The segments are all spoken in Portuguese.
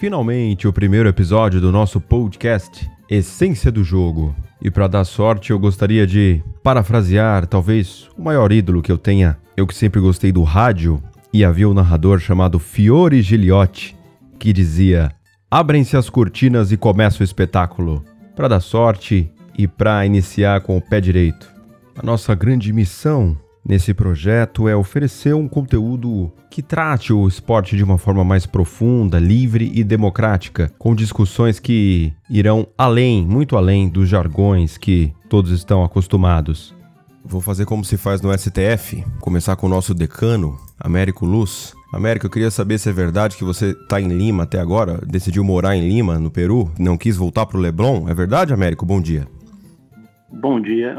Finalmente, o primeiro episódio do nosso podcast Essência do Jogo. E para dar sorte, eu gostaria de parafrasear talvez o maior ídolo que eu tenha. Eu que sempre gostei do rádio e havia um narrador chamado Fiore Giliotti que dizia: "Abrem-se as cortinas e começa o espetáculo". Para dar sorte e para iniciar com o pé direito. A nossa grande missão nesse projeto é oferecer um conteúdo que trate o esporte de uma forma mais profunda, livre e democrática, com discussões que irão além, muito além dos jargões que todos estão acostumados. Vou fazer como se faz no STF, começar com o nosso decano, Américo Luz. Américo, eu queria saber se é verdade que você está em Lima até agora, decidiu morar em Lima, no Peru, não quis voltar para o Leblon. É verdade, Américo? Bom dia. Bom dia.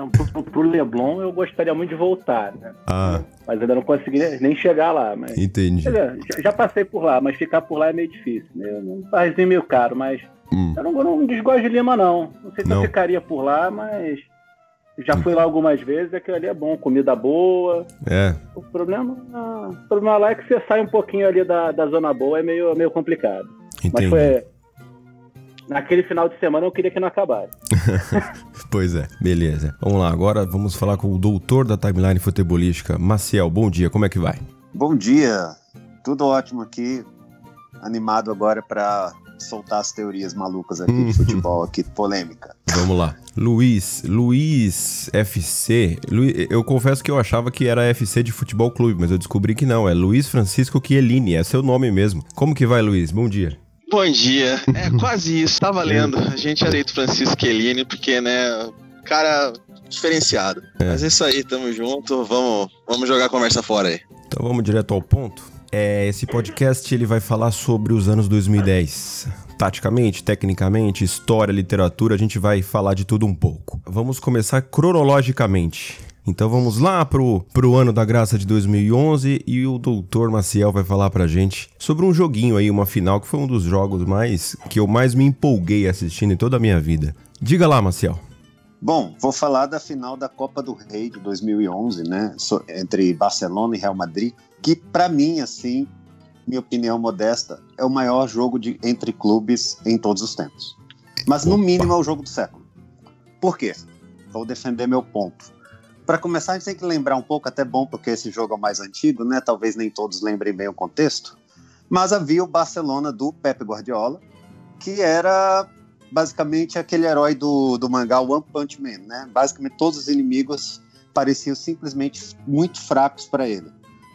Pro, Leblon eu gostaria muito de voltar, né? Ah. Mas ainda não consegui nem chegar lá. Mas, Entendi. já, já, passei por lá, mas ficar por lá é meio difícil. Né? Um barzinho meio caro, mas hum. eu não, não desgosto de Lima, não. Não sei se não. eu ficaria por lá, mas já fui lá algumas vezes, aquilo ali é bom, comida boa. É. O problema, o problema lá é que você sai um pouquinho ali da, da zona boa, é meio, meio complicado. Entendi. Mas foi, naquele final de semana eu queria que não acabasse. pois é, beleza. Vamos lá, agora vamos falar com o doutor da timeline futebolística, Maciel. Bom dia, como é que vai? Bom dia, tudo ótimo aqui. Animado agora para soltar as teorias malucas aqui de futebol, aqui, polêmica. Vamos lá. Luiz, Luiz FC. Luiz, eu confesso que eu achava que era FC de futebol clube, mas eu descobri que não. É Luiz Francisco Chiellini, é seu nome mesmo. Como que vai, Luiz? Bom dia. Bom dia. É quase isso, tá valendo. A gente aceita o Francisco Chiellini porque, né, cara diferenciado. É. Mas é isso aí, tamo junto. Vamos, vamos jogar a conversa fora aí. Então vamos direto ao ponto. É, esse podcast ele vai falar sobre os anos 2010. Taticamente, tecnicamente, história, literatura, a gente vai falar de tudo um pouco. Vamos começar cronologicamente. Então vamos lá pro, pro ano da graça de 2011 e o doutor Maciel vai falar pra gente sobre um joguinho aí, uma final que foi um dos jogos mais que eu mais me empolguei assistindo em toda a minha vida. Diga lá, Maciel. Bom, vou falar da final da Copa do Rei de 2011, né, entre Barcelona e Real Madrid, que para mim, assim, minha opinião modesta, é o maior jogo de entre clubes em todos os tempos. Mas no mínimo é o jogo do século. Por quê? Vou defender meu ponto para começar, a gente tem que lembrar um pouco, até bom porque esse jogo é o mais antigo, né? Talvez nem todos lembrem bem o contexto. Mas havia o Barcelona do Pepe Guardiola, que era basicamente aquele herói do, do mangá One Punch Man, né? Basicamente todos os inimigos pareciam simplesmente muito fracos para ele.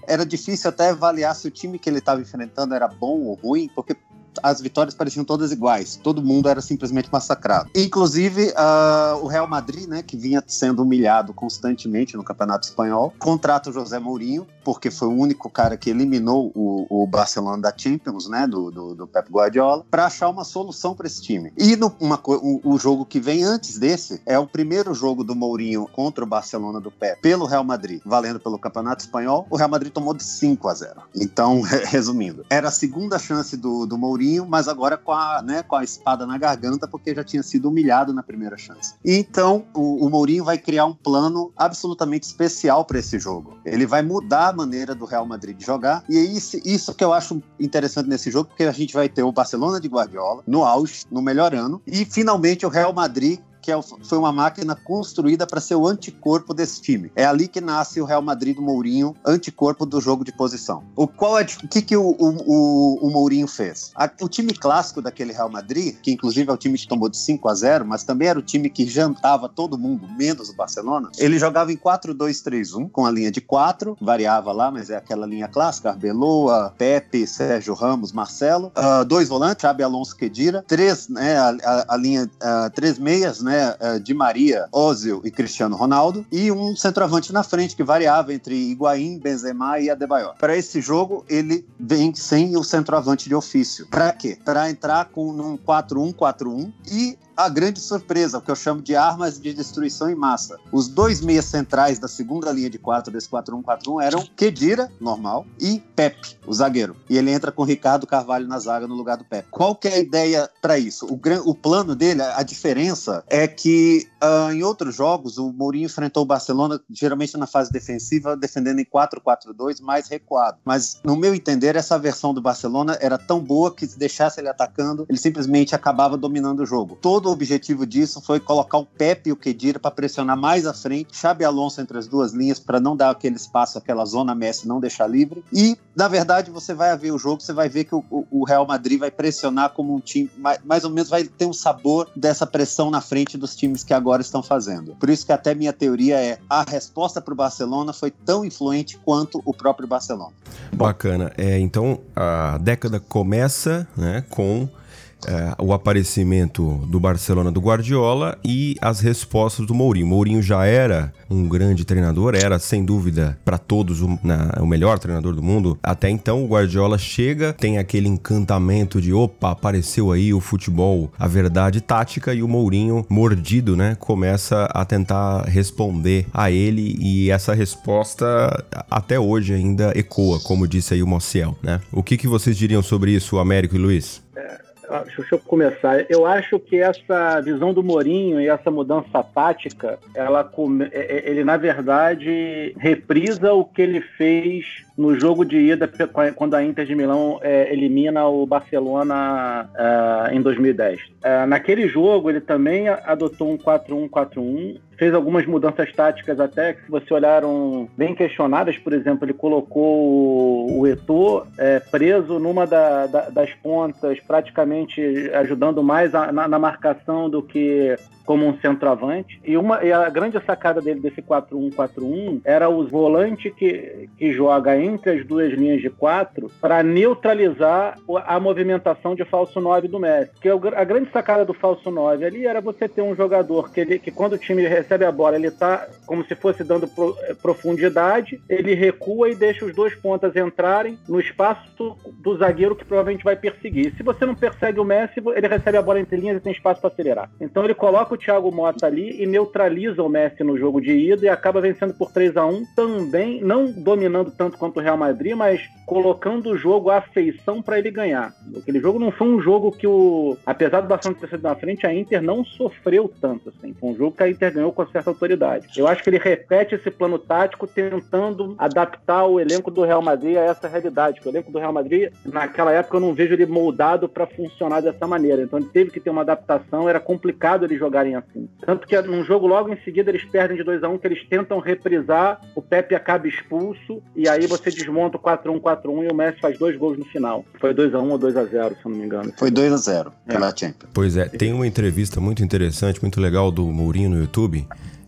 Era difícil até avaliar se o time que ele estava enfrentando era bom ou ruim, porque as vitórias pareciam todas iguais. Todo mundo era simplesmente massacrado. Inclusive, uh, o Real Madrid, né, que vinha sendo humilhado constantemente no Campeonato Espanhol, contrata o José Mourinho, porque foi o único cara que eliminou o, o Barcelona da Champions, né, do, do, do Pep Guardiola, para achar uma solução para esse time. E no, uma, o, o, jogo que vem antes desse é o primeiro jogo do Mourinho contra o Barcelona do Pep pelo Real Madrid, valendo pelo Campeonato Espanhol. O Real Madrid tomou de 5 a 0. Então, resumindo, era a segunda chance do, do Mourinho mas agora com a, né, com a espada na garganta, porque já tinha sido humilhado na primeira chance. então, o, o Mourinho vai criar um plano absolutamente especial para esse jogo. Ele vai mudar maneira do Real Madrid jogar, e é isso, isso que eu acho interessante nesse jogo, porque a gente vai ter o Barcelona de Guardiola no auge, no melhor ano, e finalmente o Real Madrid que é foi uma máquina construída para ser o anticorpo desse time. É ali que nasce o Real Madrid do Mourinho, anticorpo do jogo de posição. O qual é o que, que o, o, o, Mourinho fez? A, o time clássico daquele Real Madrid, que inclusive é o time que tomou de 5 a 0, mas também era o time que jantava todo mundo, menos o Barcelona. Ele jogava em 4-2-3-1, com a linha de 4, variava lá, mas é aquela linha clássica: Arbeloa, Pepe, Sérgio Ramos, Marcelo. Uh, dois volantes, Xabi Alonso Kedira. Três, né, a, a, a linha, uh, três meias, né? Né, é, de Maria, Ozil e Cristiano Ronaldo, e um centroavante na frente que variava entre Higuaín, Benzema e Adebayor. Para esse jogo, ele vem sem o centroavante de ofício. Para quê? Para entrar com um 4-1-4-1 e a grande surpresa, o que eu chamo de armas de destruição em massa. Os dois meias centrais da segunda linha de quatro desse 4-1-4-1 eram Kedira, normal, e Pepe, o zagueiro. E ele entra com Ricardo Carvalho na zaga no lugar do Pepe. Qual que é a ideia para isso? O, o plano dele, a diferença é que uh, em outros jogos o Mourinho enfrentou o Barcelona geralmente na fase defensiva, defendendo em 4-4-2, mais recuado. Mas no meu entender, essa versão do Barcelona era tão boa que se deixasse ele atacando, ele simplesmente acabava dominando o jogo. Todo o objetivo disso foi colocar o Pepe e o Kedira para pressionar mais à frente, Xabi Alonso entre as duas linhas para não dar aquele espaço, aquela zona Messi não deixar livre. E, na verdade, você vai ver o jogo, você vai ver que o, o Real Madrid vai pressionar como um time, mais, mais ou menos vai ter um sabor dessa pressão na frente dos times que agora estão fazendo. Por isso que até minha teoria é a resposta para o Barcelona foi tão influente quanto o próprio Barcelona. Bacana. É, então a década começa né, com é, o aparecimento do Barcelona do Guardiola e as respostas do Mourinho. Mourinho já era um grande treinador, era sem dúvida para todos o, na, o, melhor treinador do mundo. Até então o Guardiola chega, tem aquele encantamento de opa, apareceu aí o futebol, a verdade tática e o Mourinho mordido, né, começa a tentar responder a ele e essa resposta até hoje ainda ecoa, como disse aí o Mociel, né? O que, que vocês diriam sobre isso, Américo e Luiz? Ah, deixa eu começar. Eu acho que essa visão do Mourinho e essa mudança tática, ela, é, é, ele na verdade reprisa o que ele fez no jogo de ida quando a Inter de Milão é, elimina o Barcelona é, em 2010. É, naquele jogo ele também adotou um 4-1-4-1, fez algumas mudanças táticas até que se você olharam bem questionadas, por exemplo, ele colocou o Eto'o é, preso numa da, da, das pontas, praticamente ajudando mais a, na, na marcação do que como um centroavante. E, uma, e a grande sacada dele desse 4-1-4-1 era o volante que, que joga entre as duas linhas de quatro para neutralizar a movimentação de falso 9 do Messi. Que a grande sacada do falso 9 ali era você ter um jogador que, ele, que quando o time recebe a bola, ele está como se fosse dando pro, eh, profundidade, ele recua e deixa os dois pontas entrarem no espaço do zagueiro que provavelmente vai perseguir. Se você não persegue o Messi, ele recebe a bola entre linhas e tem espaço para acelerar. Então ele coloca o Thiago Mota ali e neutraliza o Messi no jogo de ida e acaba vencendo por 3 a 1 também, não dominando tanto quanto o Real Madrid, mas colocando o jogo à feição para ele ganhar. Aquele jogo não foi um jogo que o. Apesar do Barcelona ter sido na frente, a Inter não sofreu tanto assim. Foi um jogo que a Inter ganhou com certa autoridade. Eu acho que ele repete esse plano tático tentando adaptar o elenco do Real Madrid a essa realidade. o elenco do Real Madrid, naquela época, eu não vejo ele moldado para funcionar dessa maneira. Então ele teve que ter uma adaptação, era complicado eles jogarem assim. Tanto que num jogo logo em seguida eles perdem de 2 a 1 um, que eles tentam reprisar, o Pepe acaba expulso, e aí você desmonta o 4x1, 4x1 e o Messi faz dois gols no final. Foi 2 a 1 ou 2 a 0 se eu não me engano. Foi 2 a 0 é. pela Champions. Pois é, tem uma entrevista muito interessante, muito legal do Mourinho no YouTube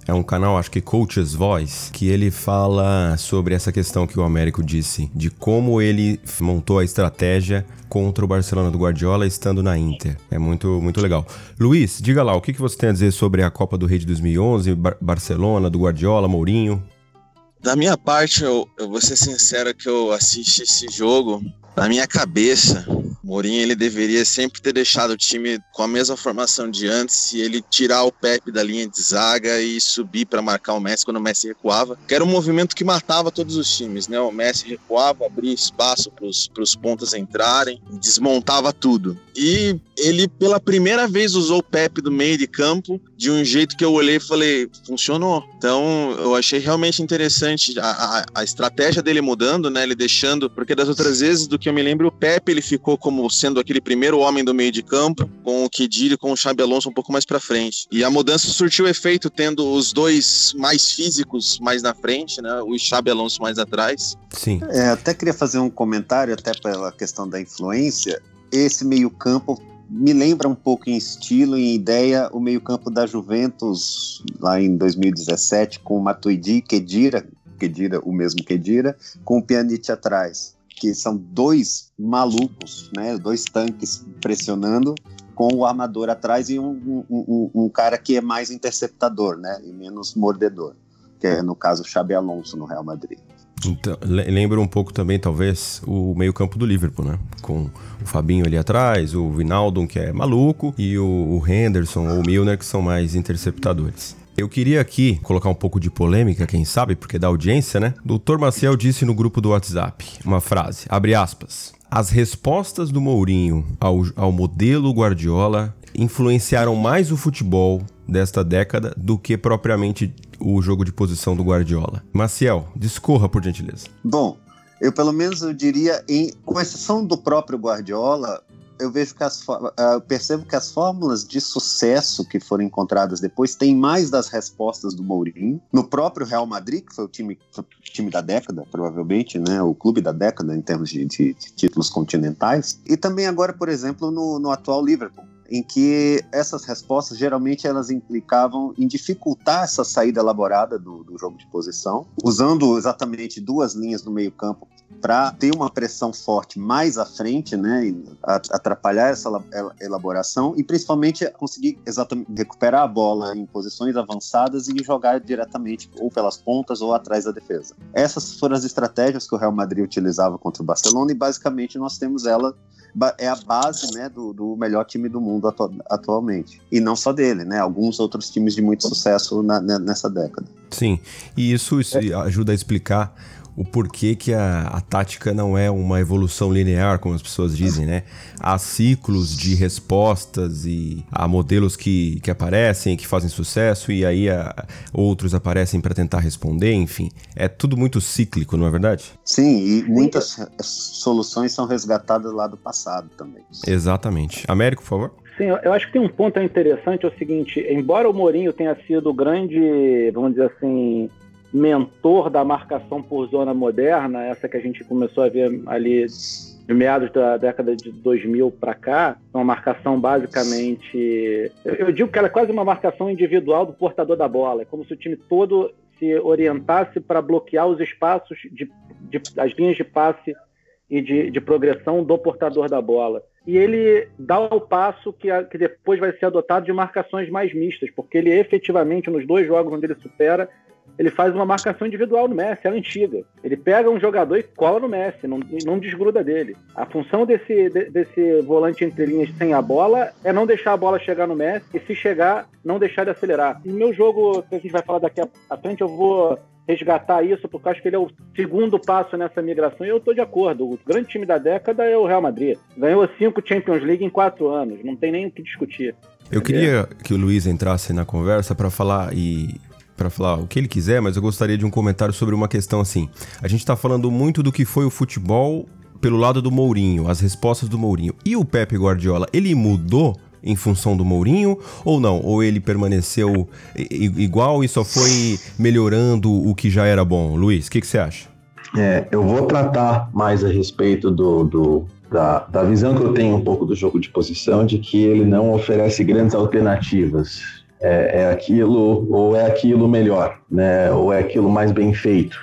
é um canal, acho que Coach's Voice, que ele fala sobre essa questão que o Américo disse, de como ele montou a estratégia contra o Barcelona do Guardiola estando na Inter. É muito, muito legal. Luiz, diga lá, o que, você tem a dizer sobre a Copa do Rei de 2011, Bar Barcelona, do Guardiola, Mourinho? Da minha parte, eu, eu vou ser sincero que eu assisti esse jogo na minha cabeça, Mourinho ele deveria sempre ter deixado o time com a mesma formação de antes e ele tirar o Pepe da linha de zaga e subir para marcar o Messi quando o Messi recuava, que era um movimento que matava todos os times, né? O Messi recuava, abria espaço para os pontas entrarem, desmontava tudo. E ele pela primeira vez usou o Pepe do meio de campo de um jeito que eu olhei e falei, funcionou. Então eu achei realmente interessante a, a, a estratégia dele mudando, né? Ele deixando, porque das outras vezes do que que eu me lembro, o Pepe ele ficou como sendo aquele primeiro homem do meio de campo, com o Kedira e com o Xabi Alonso um pouco mais para frente. E a mudança surtiu efeito tendo os dois mais físicos mais na frente, né? O Xabi Alonso mais atrás. Sim. É, até queria fazer um comentário até pela questão da influência. Esse meio campo me lembra um pouco em estilo e ideia o meio-campo da Juventus lá em 2017 com o Matuidi, Kedira, Kedira, o mesmo Kedira, com o Pjanic atrás que são dois malucos, né? Dois tanques pressionando com o armador atrás e um, um, um, um, cara que é mais interceptador, né? E menos mordedor, que é no caso Xabi Alonso no Real Madrid. Então, lembra um pouco também, talvez, o meio-campo do Liverpool, né? Com o Fabinho ali atrás, o Vinaldo, que é maluco, e o, o Henderson ou o Milner, que são mais interceptadores. Eu queria aqui colocar um pouco de polêmica, quem sabe, porque da audiência, né? Doutor Maciel disse no grupo do WhatsApp uma frase, abre aspas. As respostas do Mourinho ao, ao modelo Guardiola influenciaram mais o futebol desta década do que propriamente o jogo de posição do Guardiola. Maciel, discorra por gentileza. Bom, eu pelo menos eu diria, em, com exceção do próprio Guardiola, eu vejo que as uh, percebo que as fórmulas de sucesso que foram encontradas depois têm mais das respostas do Mourinho. No próprio Real Madrid que foi o time time da década provavelmente né? O clube da década em termos de, de, de títulos continentais. E também agora por exemplo no, no atual Liverpool em que essas respostas geralmente elas implicavam em dificultar essa saída elaborada do, do jogo de posição, usando exatamente duas linhas no meio campo para ter uma pressão forte mais à frente, né, atrapalhar essa elaboração e principalmente conseguir exatamente recuperar a bola em posições avançadas e jogar diretamente ou pelas pontas ou atrás da defesa. Essas foram as estratégias que o Real Madrid utilizava contra o Barcelona e basicamente nós temos ela é a base né, do, do melhor time do mundo atu atualmente. E não só dele, né? Alguns outros times de muito sucesso na, nessa década. Sim, e isso, isso é. ajuda a explicar o porquê que a, a tática não é uma evolução linear, como as pessoas dizem, né? Há ciclos de respostas e há modelos que, que aparecem, que fazem sucesso e aí a, outros aparecem para tentar responder, enfim. É tudo muito cíclico, não é verdade? Sim, e muitas soluções são resgatadas lá do passado também. Exatamente. Américo, por favor. Sim, eu acho que tem um ponto interessante, é o seguinte, embora o Mourinho tenha sido o grande, vamos dizer assim, mentor da marcação por zona moderna, essa que a gente começou a ver ali de meados da década de 2000 para cá, uma marcação basicamente. Eu digo que ela é quase uma marcação individual do portador da bola. É como se o time todo se orientasse para bloquear os espaços, de, de, as linhas de passe e de, de, progressão do portador da bola. E ele dá o passo que, a, que depois vai ser adotado de marcações mais mistas, porque ele efetivamente, nos dois jogos onde ele supera, ele faz uma marcação individual no Messi, é antiga. Ele pega um jogador e cola no Messi, não, não desgruda dele. A função desse, de, desse volante entre linhas sem a bola é não deixar a bola chegar no Messi e, se chegar, não deixar de acelerar. No meu jogo, que a gente vai falar daqui a frente, eu vou resgatar isso, porque acho que ele é o segundo passo nessa migração e eu estou de acordo. O grande time da década é o Real Madrid. Ganhou cinco Champions League em quatro anos, não tem nem o que discutir. Eu queria que o Luiz entrasse na conversa para falar e para falar o que ele quiser, mas eu gostaria de um comentário sobre uma questão assim. A gente está falando muito do que foi o futebol pelo lado do Mourinho, as respostas do Mourinho. E o Pepe Guardiola, ele mudou em função do Mourinho ou não? Ou ele permaneceu igual e só foi melhorando o que já era bom? Luiz, o que, que, você acha? É, eu vou tratar mais a respeito do, do da, da visão que eu tenho um pouco do jogo de posição, de que ele não oferece grandes alternativas é, é aquilo ou é aquilo melhor, né? Ou é aquilo mais bem feito.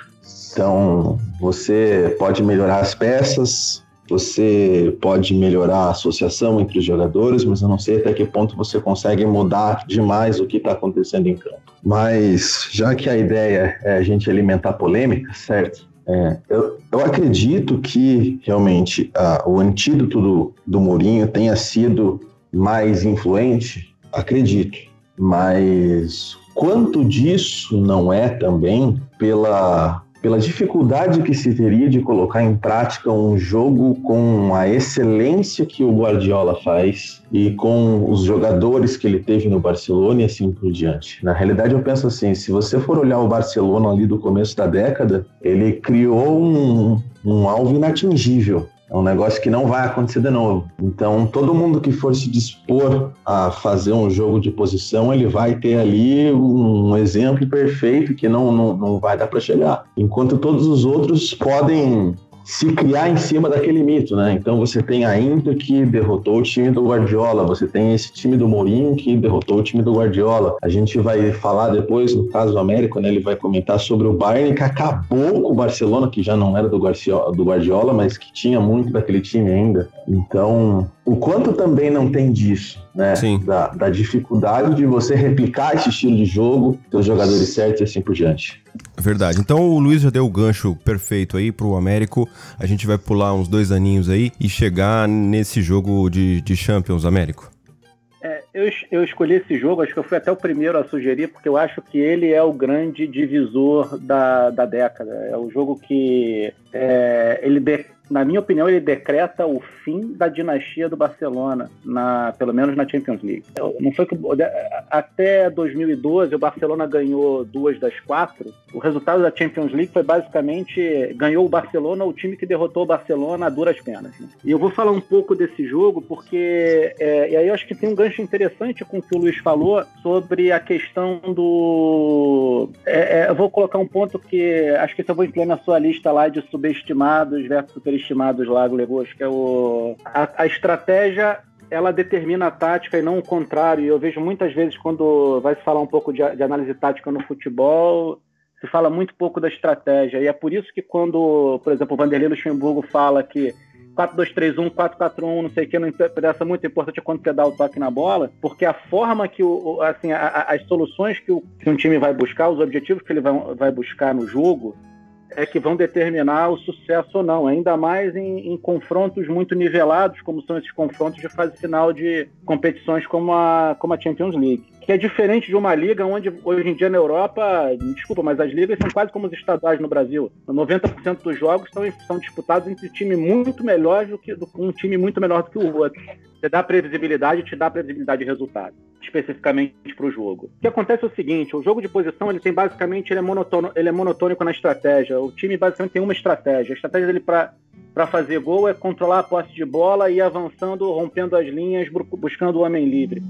Então, você pode melhorar as peças, você pode melhorar a associação entre os jogadores, mas eu não sei até que ponto você consegue mudar demais o que está acontecendo em campo. Mas já que a ideia é a gente alimentar polêmica, certo? É, eu, eu acredito que realmente o antídoto do, do Mourinho tenha sido mais influente, acredito mas quanto disso não é também pela pela dificuldade que se teria de colocar em prática um jogo com a excelência que o Guardiola faz e com os jogadores que ele teve no Barcelona e assim por diante. Na realidade, eu penso assim: se você for olhar o Barcelona ali do começo da década, ele criou um, um alvo inatingível é um negócio que não vai acontecer de novo. Então, todo mundo que for se dispor a fazer um jogo de posição, ele vai ter ali um exemplo perfeito que não, não, não vai dar para chegar. Enquanto todos os outros podem se criar em cima daquele mito, né? Então você tem a Inter que derrotou o time do Guardiola, você tem esse time do Mourinho que derrotou o time do Guardiola. A gente vai falar depois, no caso do Américo, né? Ele vai comentar sobre o Bayern que acabou com o Barcelona, que já não era do Guardiola, do Guardiola mas que tinha muito daquele time ainda. Então, o quanto também não tem disso, né? Sim. Da, da dificuldade de você replicar esse estilo de jogo, ter os jogadores certos e assim por diante. Verdade. Então o Luiz já deu o gancho perfeito aí pro Américo. A gente vai pular uns dois aninhos aí e chegar nesse jogo de, de Champions, Américo. É, eu, eu escolhi esse jogo, acho que eu fui até o primeiro a sugerir, porque eu acho que ele é o grande divisor da, da década. É o jogo que é, ele de, na minha opinião, ele decreta o fim da dinastia do Barcelona, na, pelo menos na Champions League. Não foi que, até 2012 o Barcelona ganhou duas das quatro. O resultado da Champions League foi basicamente ganhou o Barcelona, o time que derrotou o Barcelona a duras penas. Né? E eu vou falar um pouco desse jogo porque é, e aí eu acho que tem um gancho interessante com o que o Luiz falou sobre a questão do. É, é, eu vou colocar um ponto que acho que eu vou incluir na sua lista lá de subestimados versus superestimados lá, Legos, que é o. A, a, estratégia ela determina a tática e não o contrário. Eu vejo muitas vezes quando vai se falar um pouco de, de análise tática no futebol, se fala muito pouco da estratégia. E é por isso que quando, por exemplo, o Vanderlei Luxemburgo fala que 4-2-3-1, 4-4-1, não sei o que, não interessa muito, o importante é quando você dá o toque na bola, porque a forma que o, assim, a, a, as soluções que, o, que um time vai buscar, os objetivos que ele vai, vai buscar no jogo, é que vão determinar o sucesso ou não, ainda mais em, em, confrontos muito nivelados, como são esses confrontos de fase final de competições como a, como a Champions League. Que é diferente de uma liga onde hoje em dia na Europa, desculpa, mas as ligas são quase como os estaduais no Brasil. 90% dos jogos são, são disputados entre time muito melhor do que do, um time muito melhor do que o outro. Você dá previsibilidade, te dá previsibilidade de resultado, especificamente para o jogo. O que acontece é o seguinte: o jogo de posição ele tem basicamente ele é, monotono, ele é monotônico na estratégia. O time basicamente tem uma estratégia. A estratégia dele para para fazer gol é controlar a posse de bola e ir avançando, rompendo as linhas, buscando o homem livre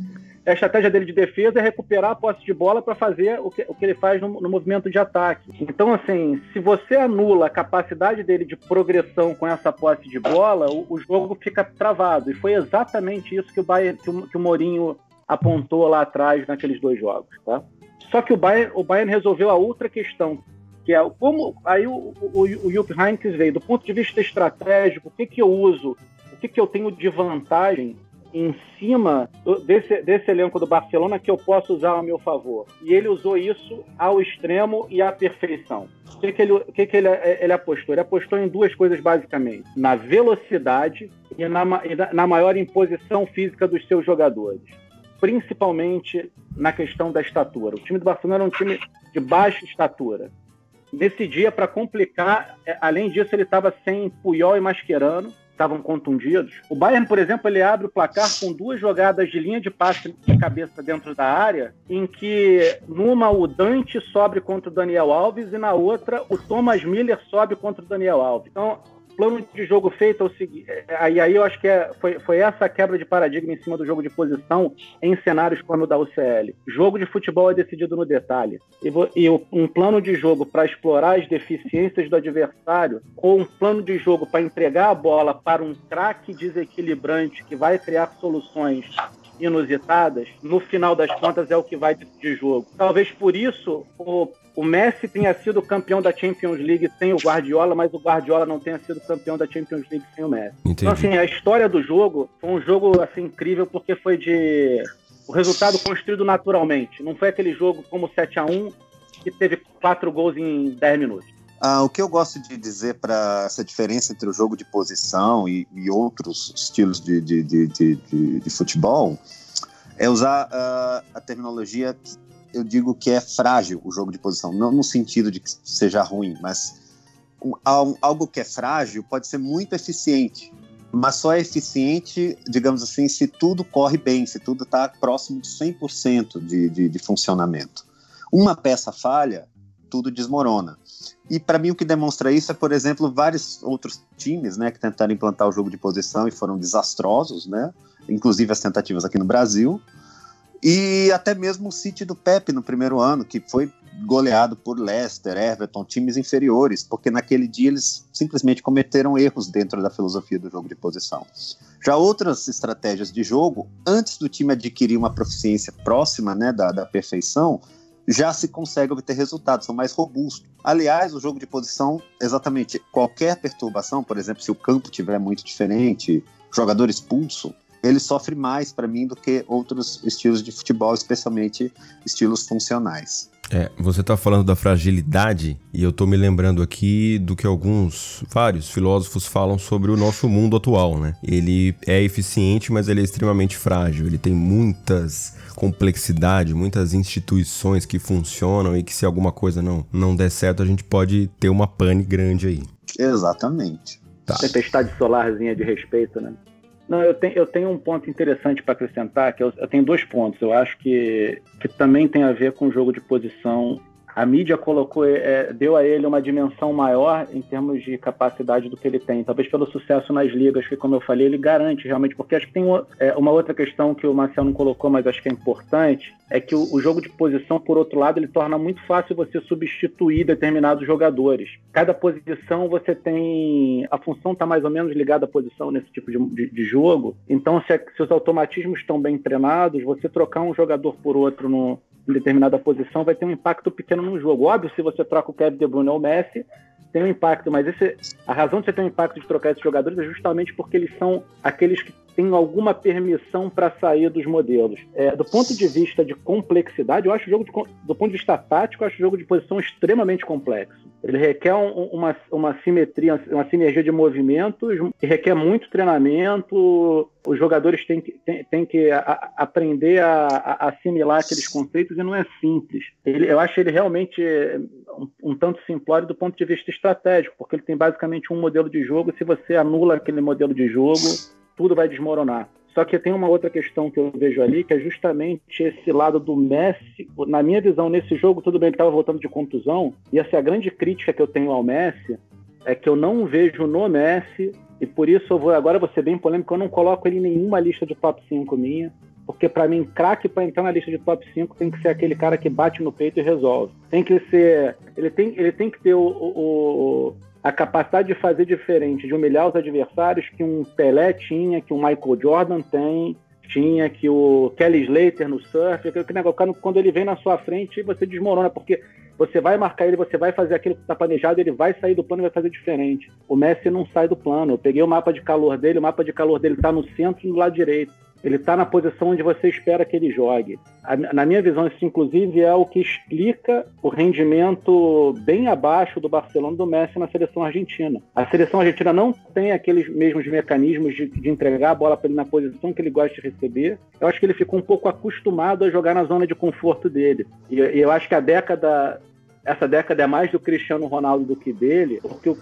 a estratégia dele de defesa é recuperar a posse de bola para fazer o que, o que ele faz no, no, movimento de ataque. Então, assim, se você anula a capacidade dele de progressão com essa posse de bola, o, o jogo fica travado. E foi exatamente isso que o, Bayern, que o, que o Mourinho apontou lá atrás naqueles dois jogos. Tá? Só que o Bayern, o Bayern resolveu a outra questão, que é como aí o, o, o Jupp Heynckes veio do ponto de vista estratégico, o que, que eu uso, o que, que eu tenho de vantagem em cima desse, desse elenco do Barcelona que eu posso usar a meu favor. E ele usou isso ao extremo e à perfeição. O que, que, ele, que, que ele, ele apostou? Ele apostou em duas coisas basicamente: na velocidade e na, na maior imposição física dos seus jogadores. Principalmente na questão da estatura. O time do Barcelona era um time de baixa estatura. Nesse dia, para complicar, é, além disso, ele estava sem Puyol e Mascherano estavam contundidos. O Bayern, por exemplo, ele abre o placar com duas jogadas de linha de passe de cabeça dentro da área, em que numa o Dante sobe contra o Daniel Alves e na outra o Thomas Miller sobe contra o Daniel Alves. Então, plano de jogo feito é o seguinte. Aí, aí eu acho que é, foi, foi essa quebra de paradigma em cima do jogo de posição em cenários como o da UCL. Jogo de futebol é decidido no detalhe. E, e um plano de jogo para explorar as deficiências do adversário, ou um plano de jogo para entregar a bola para um craque desequilibrante que vai criar soluções inusitadas, no final das contas é o que vai decidir jogo. Talvez por isso o o Messi tenha sido campeão da Champions League sem o Guardiola, mas o Guardiola não tenha sido campeão da Champions League sem o Messi. Entendi. Então, assim, a história do jogo foi um jogo assim, incrível porque foi de. O resultado construído naturalmente. Não foi aquele jogo como 7 a 1 que teve quatro gols em 10 minutos. Ah, o que eu gosto de dizer para essa diferença entre o jogo de posição e, e outros estilos de, de, de, de, de futebol é usar uh, a terminologia eu digo que é frágil o jogo de posição, não no sentido de que seja ruim, mas um, algo que é frágil pode ser muito eficiente, mas só é eficiente, digamos assim, se tudo corre bem, se tudo está próximo de 100% de, de, de funcionamento. Uma peça falha, tudo desmorona. E para mim o que demonstra isso é, por exemplo, vários outros times, né, que tentaram implantar o jogo de posição e foram desastrosos, né, inclusive as tentativas aqui no Brasil. E até mesmo o City do Pepe no primeiro ano, que foi goleado por Leicester, Everton, times inferiores, porque naquele dia eles simplesmente cometeram erros dentro da filosofia do jogo de posição. Já outras estratégias de jogo, antes do time adquirir uma proficiência próxima né, da, da perfeição, já se consegue obter resultados, são mais robustos. Aliás, o jogo de posição, exatamente, qualquer perturbação, por exemplo, se o campo tiver muito diferente, jogador expulso, ele sofre mais para mim do que outros estilos de futebol, especialmente estilos funcionais. É, você está falando da fragilidade e eu estou me lembrando aqui do que alguns, vários filósofos falam sobre o nosso mundo atual, né? Ele é eficiente, mas ele é extremamente frágil. Ele tem muitas complexidade, muitas instituições que funcionam e que se alguma coisa não, não der certo, a gente pode ter uma pane grande aí. Exatamente. Tá. Tempestade solarzinha de respeito, né? Não, eu tenho, eu tenho um ponto interessante para acrescentar, que eu, eu, tenho dois pontos. Eu acho que, que também tem a ver com o jogo de posição a mídia colocou, é, deu a ele uma dimensão maior em termos de capacidade do que ele tem. Talvez pelo sucesso nas ligas, que, como eu falei, ele garante realmente. Porque acho que tem uma, é, uma outra questão que o Marcel não colocou, mas acho que é importante, é que o, o, jogo de posição, por outro lado, ele torna muito fácil você substituir determinados jogadores. Cada posição você tem. A função está mais ou menos ligada à posição nesse tipo de, de, de jogo. Então, se, se, os automatismos estão bem treinados, você trocar um jogador por outro no, em determinada posição vai ter um impacto pequeno no jogo. Óbvio, se você troca o Kevin De Bruyne ou o Messi, tem um impacto, mas esse, a razão de você ter um impacto de trocar esses jogadores é justamente porque eles são aqueles que têm alguma permissão para sair dos modelos. É, do ponto de vista de complexidade, eu acho o jogo de, do ponto de vista tático, eu acho o jogo de posição extremamente complexo. Ele requer um, uma, uma simetria, uma sinergia de movimentos, requer muito treinamento. Os jogadores têm que, têm, têm que a, aprender a, a, assimilar aqueles conceitos e não é simples. Ele, eu acho ele realmente um, um, tanto simplório do ponto de vista estratégico, porque ele tem basicamente um modelo de jogo. Se você anula aquele modelo de jogo, tudo vai desmoronar. Só que tem uma outra questão que eu vejo ali, que é justamente esse lado do Messi. Na minha visão, nesse jogo, tudo bem, ele estava voltando de contusão, e essa é a grande crítica que eu tenho ao Messi, é que eu não vejo no Messi, e por isso eu vou, agora vou ser bem polêmico, eu não coloco ele em nenhuma lista de top 5 minha, porque para mim, craque para entrar na lista de top 5 tem que ser aquele cara que bate no peito e resolve. Tem que ser. Ele tem, ele tem que ter o, o, a capacidade de fazer diferente, de humilhar os adversários que um Pelé tinha, que um Michael Jordan tem, tinha, que o Kelly Slater no surf, aquele negócio, quando ele vem na sua frente, você desmorona, porque você vai marcar ele, você vai fazer aquilo que está planejado, ele vai sair do plano e vai fazer diferente. O Messi não sai do plano. Eu peguei o mapa de calor dele, o mapa de calor dele está no centro e no lado direito. Ele está na posição onde você espera que ele jogue. na minha visão, isso inclusive é o que explica o rendimento bem abaixo do Barcelona do Messi na seleção argentina. A seleção argentina não tem aqueles mesmos mecanismos de, de entregar a bola para ele na posição que ele gosta de receber. Eu acho que ele ficou um pouco acostumado a jogar na zona de conforto dele. E, e eu acho que a década essa década é mais do Cristiano Ronaldo do que dele, porque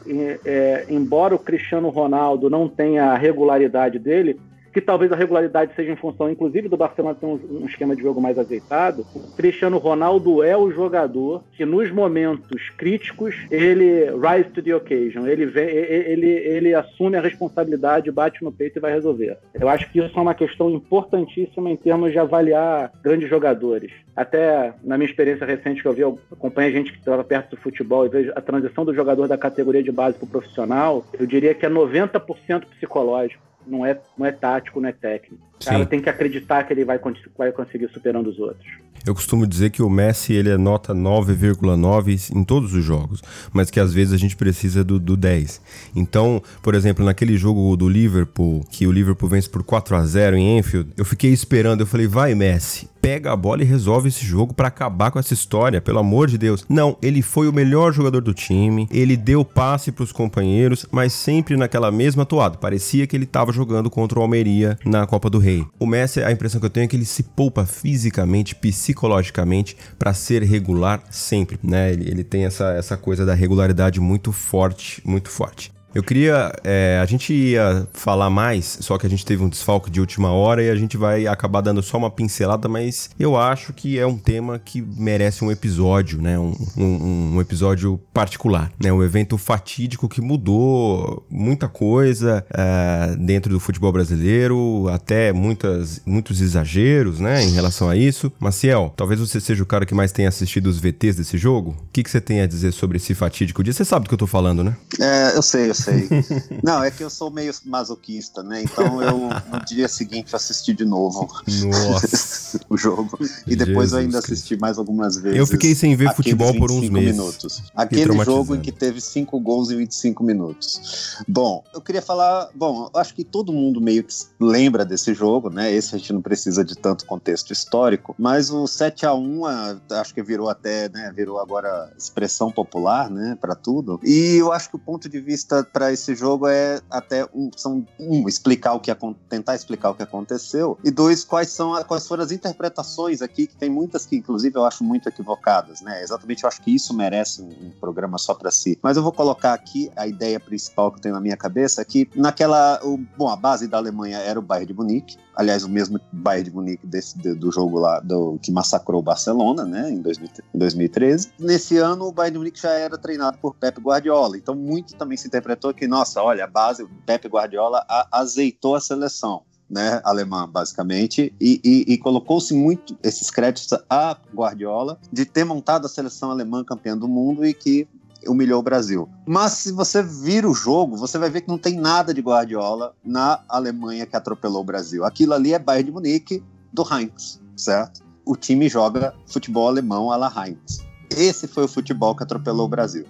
é, embora o Cristiano Ronaldo não tenha a regularidade dele, que talvez a regularidade seja em função, inclusive, do Barcelona ter um, esquema de jogo mais azeitado, o Cristiano Ronaldo é o jogador que, nos momentos críticos, ele rise to the occasion, ele, vem, ele, ele assume a responsabilidade, bate no peito e vai resolver. Eu acho que isso é uma questão importantíssima em termos de avaliar grandes jogadores. Até na minha experiência recente que eu vi, eu acompanhei gente que estava perto do futebol e vejo a transição do jogador da categoria de base para o profissional, eu diria que é 90% psicológico não é, não é tático, não é técnico. O cara Sim. tem que acreditar que ele vai, vai conseguir superando os outros. Eu costumo dizer que o Messi ele é nota 9,9 em todos os jogos, mas que às vezes a gente precisa do, do 10. Então, por exemplo, naquele jogo do Liverpool, que o Liverpool vence por 4 a 0 em Enfield, eu fiquei esperando, eu falei, vai Messi, pega a bola e resolve esse jogo para acabar com essa história, pelo amor de Deus. Não, ele foi o melhor jogador do time, ele deu passe para os companheiros, mas sempre naquela mesma toada. Parecia que ele estava jogando contra o Almeria na Copa do Rei. O Messi, a impressão que eu tenho é que ele se poupa fisicamente, psicologicamente para ser regular sempre, né? Ele, ele tem essa, essa coisa da regularidade muito forte, muito forte. Eu queria. É, a gente ia falar mais, só que a gente teve um desfalque de última hora e a gente vai acabar dando só uma pincelada, mas eu acho que é um tema que merece um episódio, né? Um, um, um episódio particular, né? Um evento fatídico que mudou muita coisa é, dentro do futebol brasileiro, até muitas, muitos exageros, né? Em relação a isso. Maciel, talvez você seja o cara que mais tenha assistido os VTs desse jogo. O que, que você tem a dizer sobre esse fatídico dia? Você sabe do que eu tô falando, né? É, eu sei, eu sei sei. Não, é que eu sou meio masoquista, né? Então eu no dia seguinte assisti de novo. O jogo. E depois Jesus eu ainda assisti mais algumas vezes. Eu fiquei sem ver futebol por uns meses. Minutos. Aquele jogo em que teve cinco gols em 25 minutos. Bom, eu queria falar. Bom, eu acho que todo mundo meio que lembra desse jogo, né? Esse a gente não precisa de tanto contexto histórico, mas o 7 a 1 acho que virou até, né? Virou agora expressão popular, né? Para tudo. E eu acho que o ponto de vista para esse jogo é até um, são um explicar o que tentar explicar o que aconteceu e dois quais são quais foram as interpretações aqui que tem muitas que inclusive eu acho muito equivocadas, né? Exatamente, eu acho que isso merece um, um programa só para si. Mas eu vou colocar aqui a ideia principal que eu tenho na minha cabeça que naquela, o, bom, a base da Alemanha era o Bayern de Munique, aliás, o mesmo Bayern de Munique desse, do jogo lá do, que massacrou o Barcelona, né, em, 2000, em 2013. Nesse ano, o Bayern de Munique já era treinado por Pep Guardiola, então muito também se interpretou que, nossa, olha, a base, o Pep Guardiola a, azeitou a seleção né, alemã, basicamente, e, e, e colocou-se muito esses créditos a Guardiola de ter montado a seleção alemã campeã do mundo e que humilhou o Brasil. Mas se você vira o jogo, você vai ver que não tem nada de Guardiola na Alemanha que atropelou o Brasil. Aquilo ali é Bayern de Munique do Heinz, certo? O time joga futebol alemão à la Heinz. Esse foi o futebol que atropelou o Brasil,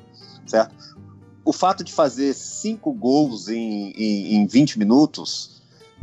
certo? O fato de fazer cinco gols em, em, em 20 minutos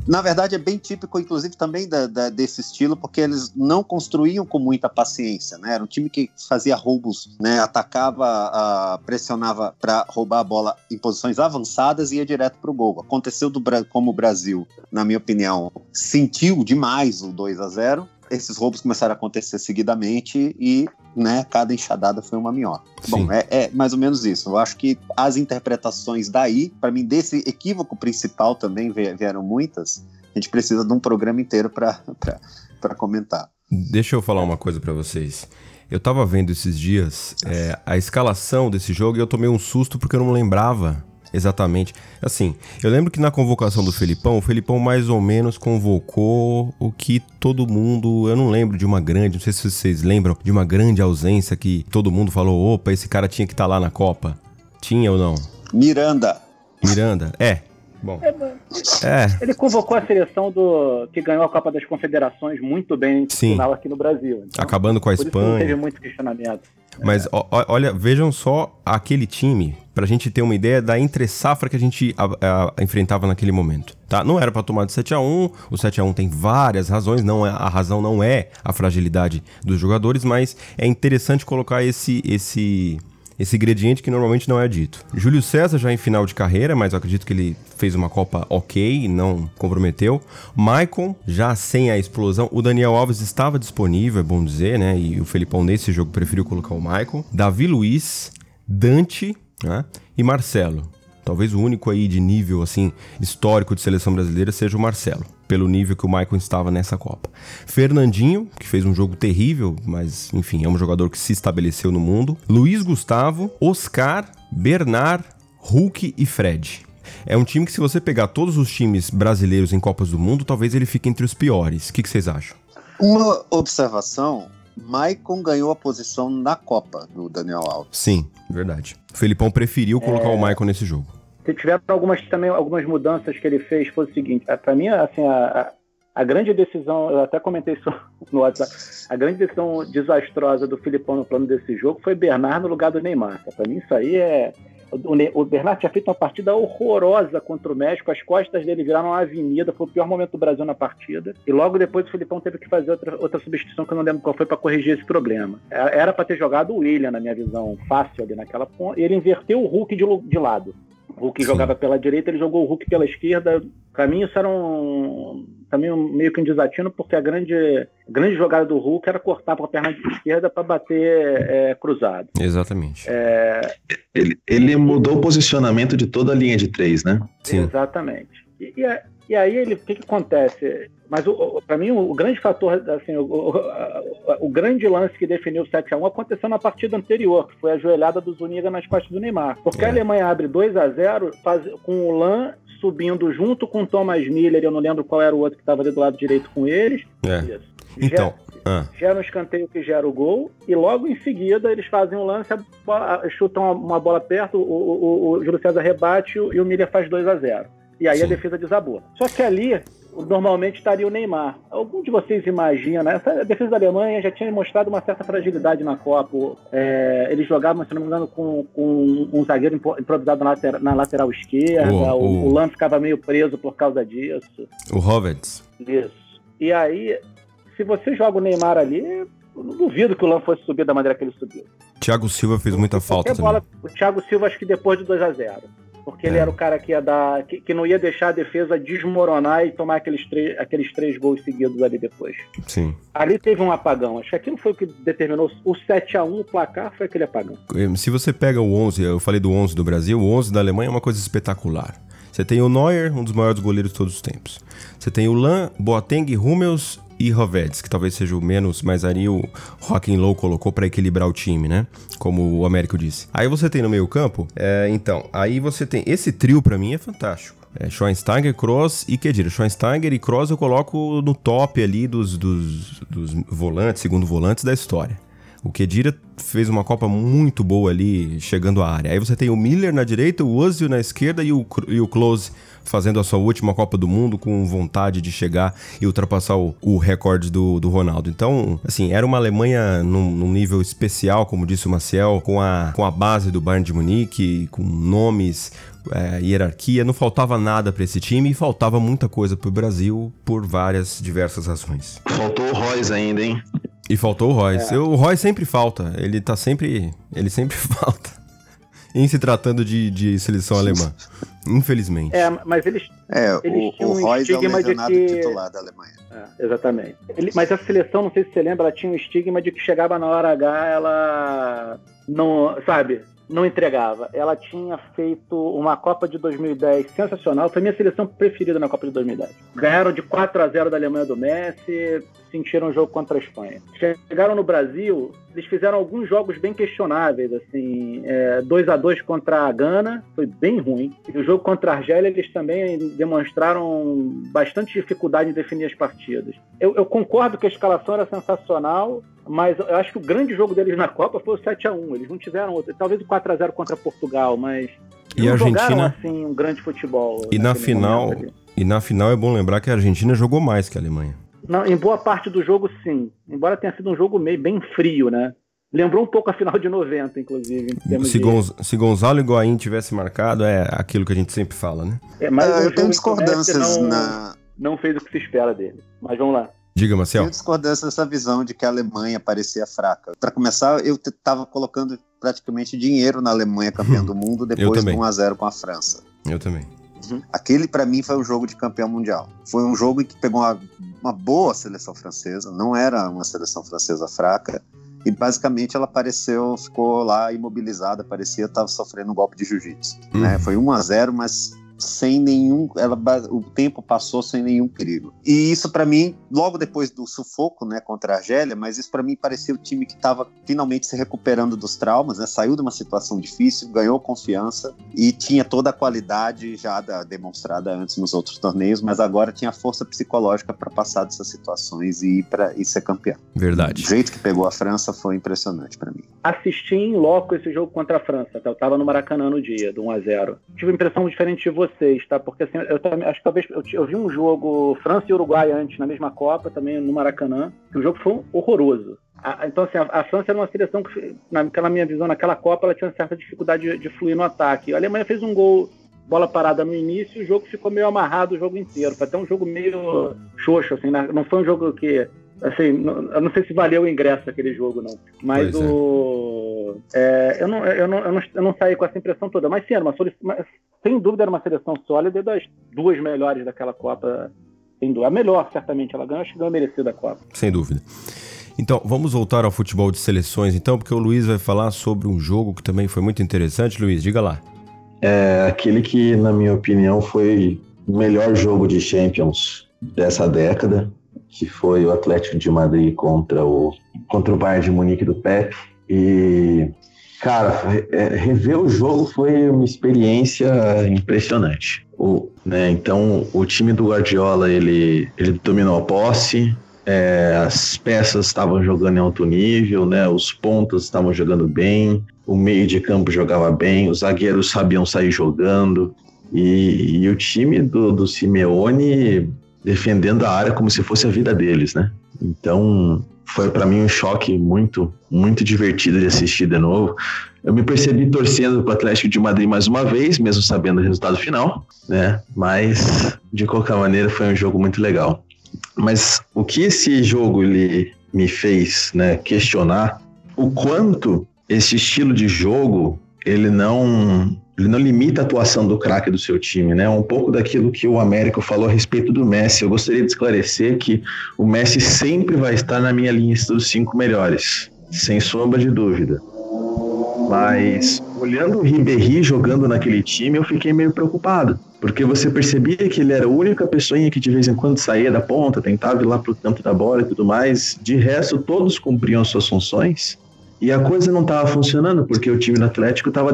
na verdade, é bem típico, inclusive, também da, da, desse estilo, porque eles não construíam com muita paciência, né? Era um time que fazia roubos, né? Atacava, uh, pressionava para roubar a bola em posições avançadas e ia direto para o gol. Aconteceu do, como o Brasil, na minha opinião, sentiu demais o 2 a 0 esses roubos começaram a acontecer seguidamente e né, cada enxadada foi uma minhoca. Sim. Bom, é, é, mais ou menos isso. Eu acho que as interpretações daí, para mim, desse equívoco principal também vieram muitas. A gente precisa de um programa inteiro para comentar. Deixa eu falar uma coisa para vocês. Eu tava vendo esses dias é, a escalação desse jogo e eu tomei um susto porque eu não lembrava Exatamente. Assim, eu lembro que na convocação do Felipão, o Felipão mais ou menos convocou o que todo mundo. Eu não lembro de uma grande, não sei se vocês lembram, de uma grande ausência que todo mundo falou: opa, esse cara tinha que estar tá lá na Copa. Tinha ou não? Miranda. Miranda? É, Bom. É, é. Ele convocou a seleção do que ganhou a Copa das Confederações muito bem no final aqui no Brasil. Então, Acabando com a Espanha. não teve muito questionamento. Mas ó, olha, vejam só aquele time, pra gente ter uma ideia da entre-safra que a gente a, a, enfrentava naquele momento. Tá? Não era para tomar de 7 a 1 o 7 a 1 tem várias razões, não é, a razão não é a fragilidade dos jogadores, mas é interessante colocar esse, esse esse ingrediente que normalmente não é dito. Júlio César já em final de carreira, mas eu acredito que ele fez uma Copa ok, não comprometeu. Maicon, já sem a explosão. O Daniel Alves estava disponível, é bom dizer, né? E o Felipão nesse jogo preferiu colocar o Maicon. Davi Luiz, Dante né? e Marcelo. Talvez o único aí de nível assim histórico de seleção brasileira seja o Marcelo pelo nível que o Michael estava nessa Copa. Fernandinho, que fez um jogo terrível, mas enfim, é um jogador que se estabeleceu no mundo. Luiz Gustavo, Oscar, Bernard, Hulk e Fred. É um time que, se você pegar todos os times brasileiros em Copas do Mundo, talvez ele fique entre os piores. O que, que vocês acham? Uma observação Maicon ganhou a posição na Copa do Daniel Alves. Sim, verdade. O Felipão preferiu colocar é... o Maicon nesse jogo tiveram algumas também algumas mudanças que ele fez foi o seguinte é, para mim assim a, a, grande decisão eu até comentei isso no WhatsApp a grande decisão desastrosa do Filipão no plano desse jogo foi Bernard no lugar do Neymar para mim isso aí é o, Bernard tinha feito uma partida horrorosa contra o México, as costas dele viraram uma avenida, foi o pior momento do Brasil na partida. E logo depois o Filipão teve que fazer outra, outra substituição que eu não lembro qual foi para corrigir esse problema. É, era para ter jogado o William, na minha visão, fácil ali naquela ponta, ele inverteu o Hulk de, de lado. O Hulk Sim. jogava pela direita, ele jogou o Hulk pela esquerda. Para mim, isso era um também meio que um desatino, porque a grande, a grande jogada do Hulk era cortar para a perna esquerda para bater é, cruzado. Exatamente. É... Ele, ele mudou o posicionamento de toda a linha de três, né? Sim. Exatamente. E, e, e aí ele, o que, que acontece? Mas para mim o, o, grande fator, assim, o, o, o, grande lance que definiu o 7 a 1 aconteceu na partida anterior, que foi a joelhada do Zuniga nas costas do Neymar. Porque é. a Alemanha abre 2 a 0 faz, com o Lan subindo junto com o Thomas Miller, eu não lembro qual era o outro que estava ali do lado direito com eles. É. Isso. Então, ah. gera um escanteio que gera o gol, e logo em seguida eles fazem um lance, chutam uma bola perto, o, o, o Júlio César rebate e o Miller faz 2 a 0 E aí Sim. a defesa desabou. Só que ali normalmente estaria o Neymar. Algum de vocês imagina? Essa defesa da Alemanha já tinha mostrado uma certa fragilidade na Copa. É, eles jogavam, se não me engano, com, com um zagueiro improvisado na lateral, na lateral esquerda. O, o, o Lan ficava meio preso por causa disso. O Roberts. Isso. E aí, se você joga o Neymar ali, eu não duvido que o Lan fosse subir da maneira que ele subiu. Thiago Silva fez muita falta bola, também. O Thiago Silva, acho que depois de 2 a 0 porque é. ele era o cara que ia dar. Que, que, não ia deixar a defesa desmoronar e tomar aqueles três, aqueles três gols seguidos ali depois. Sim. Ali teve um apagão. Acho que aquilo foi o que determinou o 7 a 1 o placar foi aquele apagão. Se você pega o 11, eu falei do 11 do Brasil, o 11 da Alemanha é uma coisa espetacular. Você tem o Neuer, um dos maiores goleiros de todos os tempos. Você tem o Lan, Boateng, Hummels e Rovedes, que talvez seja o menos, mas ali o Low colocou para equilibrar o time, né? Como o Américo disse. Aí você tem no meio campo, é, então, aí você tem esse trio para mim é fantástico. É Schweinsteiger, Kroos e Kedira. Schweinsteiger e Kroos eu coloco no top ali dos, dos, dos volantes, segundo volantes da história. O Kedira fez uma Copa muito boa ali, chegando à área. Aí você tem o Miller na direita, o Ozil na esquerda e o, e o Close fazendo a sua última Copa do Mundo com vontade de chegar e ultrapassar o, o recorde do, do Ronaldo. Então, assim, era uma Alemanha num, num, nível especial, como disse o Maciel, com a, com a base do Bayern de Munique, com nomes, é, hierarquia, não faltava nada para esse time e faltava muita coisa para o Brasil por várias diversas razões. Faltou o Royce ainda, hein? E faltou o Royce. É. O Royce sempre falta. Ele tá sempre. Ele sempre falta. em se tratando de, de seleção alemã. Infelizmente. É, mas eles. É, eles o, o um estigma é o de que. titular da Alemanha. É, exatamente. Ele, mas a seleção, não sei se você lembra, ela tinha um estigma de que chegava na hora H, ela. Não. Sabe? não entregava. Ela tinha feito uma Copa de 2010 sensacional. Foi minha seleção preferida na Copa de 2010. Ganharam de 4 a 0 da Alemanha do Messi, sentiram o jogo contra a Espanha. Chegaram no Brasil, eles fizeram alguns jogos bem questionáveis, assim, é, 2 a 2 contra a Gana, foi bem ruim. E o jogo contra a Argélia, eles também demonstraram bastante dificuldade em definir as partidas. Eu, eu concordo que a escalação era sensacional, mas eu acho que o grande jogo deles na Copa foi o 7 a 1 Eles não tiveram outro. Talvez o 4 a 0 contra Portugal, mas. E a Argentina. Jogaram, assim, um grande futebol. E na final. E na final é bom lembrar que a Argentina jogou mais que a Alemanha. Não, em boa parte do jogo, sim. Embora tenha sido um jogo meio bem frio, né? Lembrou um pouco a final de 90, inclusive. Se, de... se Gonzalo e Higuaín tivesse marcado, é aquilo que a gente sempre fala, né? É, mas uh, eu tenho discordâncias não, na... Não fez o que se espera dele. Mas vamos lá. Diga, Marcel. Tenho discordância dessa visão de que a Alemanha parecia fraca. Para começar, eu estava colocando praticamente dinheiro na Alemanha campeã do mundo depois do 1x0 com a França. Eu também. Uhum. Aquele, para mim, foi um jogo de campeão mundial. Foi um jogo que pegou uma, uma boa seleção francesa, não era uma seleção francesa fraca, e basicamente ela apareceu, ficou lá imobilizada, parecia estar sofrendo um golpe de jiu-jitsu. Né? Uhum. Né? Foi 1 a 0 mas sem nenhum. Ela, o tempo passou sem nenhum perigo. E isso, para mim, logo depois do sufoco né, contra a Argélia, mas isso para mim parecia o time que estava finalmente se recuperando dos traumas, né, saiu de uma situação difícil, ganhou confiança e tinha toda a qualidade já da, demonstrada antes nos outros torneios, mas agora tinha força psicológica para passar dessas situações e ir para ser campeão. Verdade. O jeito que pegou a França foi impressionante para mim. Assisti em loco esse jogo contra a França. Eu estava no Maracanã no dia, do 1 a 0 Tive a impressão diferente de você vocês, tá? Porque assim, eu acho que talvez eu, eu, vi um jogo França e Uruguai antes, na mesma Copa, também no Maracanã, que o jogo foi horroroso. A, então, assim, a, a, França era uma seleção que, naquela minha visão, naquela Copa, ela tinha certa dificuldade de, de fluir no ataque. A Alemanha fez um gol bola parada no início, o jogo ficou meio amarrado o jogo inteiro. Foi até um jogo meio xoxo, assim, né? não foi um jogo que assim, não, eu não sei se valeu o ingresso aquele jogo, não. Mas pois o. É. É, eu, não, eu, não, eu, não, eu não saí com essa impressão toda. Mas sim, era uma sem dúvida era uma seleção sólida e das duas melhores daquela Copa. Sem dúvida. A melhor, certamente, ela ganhou, acho que ganhou merecida a Copa. Sem dúvida. Então, vamos voltar ao futebol de seleções, então, porque o Luiz vai falar sobre um jogo que também foi muito interessante. Luiz, diga lá. É aquele que, na minha opinião, foi o melhor jogo de Champions dessa década que foi o Atlético de Madrid contra o, contra o Bayern de Munique do Pep. E, cara, é, rever o jogo foi uma experiência impressionante. O, né, então, o time do Guardiola, ele, ele dominou a posse, é, as peças estavam jogando em alto nível, né, os pontos estavam jogando bem, o meio de campo jogava bem, os zagueiros sabiam sair jogando, e, e o time do, do Simeone defendendo a área como se fosse a vida deles, né? Então, foi para mim um choque muito, muito divertido de assistir de novo. Eu me percebi torcendo para o Atlético de Madrid mais uma vez, mesmo sabendo o resultado final, né? Mas de qualquer maneira foi um jogo muito legal. Mas o que esse jogo ele me fez, né, questionar o quanto esse estilo de jogo ele não ele não limita a atuação do craque do seu time, né? Um pouco daquilo que o Américo falou a respeito do Messi. Eu gostaria de esclarecer que o Messi sempre vai estar na minha lista dos cinco melhores, sem sombra de dúvida. Mas olhando o Ribéry jogando naquele time, eu fiquei meio preocupado, porque você percebia que ele era a única pessoa que de vez em quando saía da ponta, tentava ir lá pro canto da bola e tudo mais. De resto, todos cumpriam suas funções. E a coisa não estava funcionando, porque o time do Atlético estava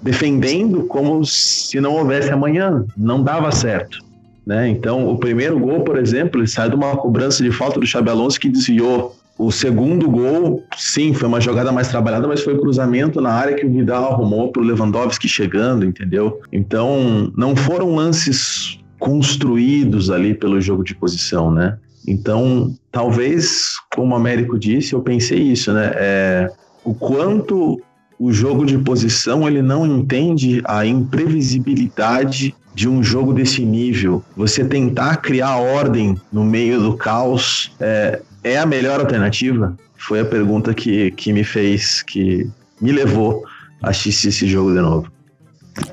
defendendo como se não houvesse amanhã. Não dava certo. Né? Então, o primeiro gol, por exemplo, ele sai de uma cobrança de falta do Xabi Alonso que desviou. O segundo gol, sim, foi uma jogada mais trabalhada, mas foi cruzamento na área que o Vidal arrumou para o Lewandowski chegando, entendeu? Então, não foram lances construídos ali pelo jogo de posição, né? Então, talvez, como o Américo disse, eu pensei isso, né? É, o quanto o jogo de posição ele não entende a imprevisibilidade de um jogo desse nível. Você tentar criar ordem no meio do caos é, é a melhor alternativa? Foi a pergunta que, que me fez, que me levou a assistir esse jogo de novo.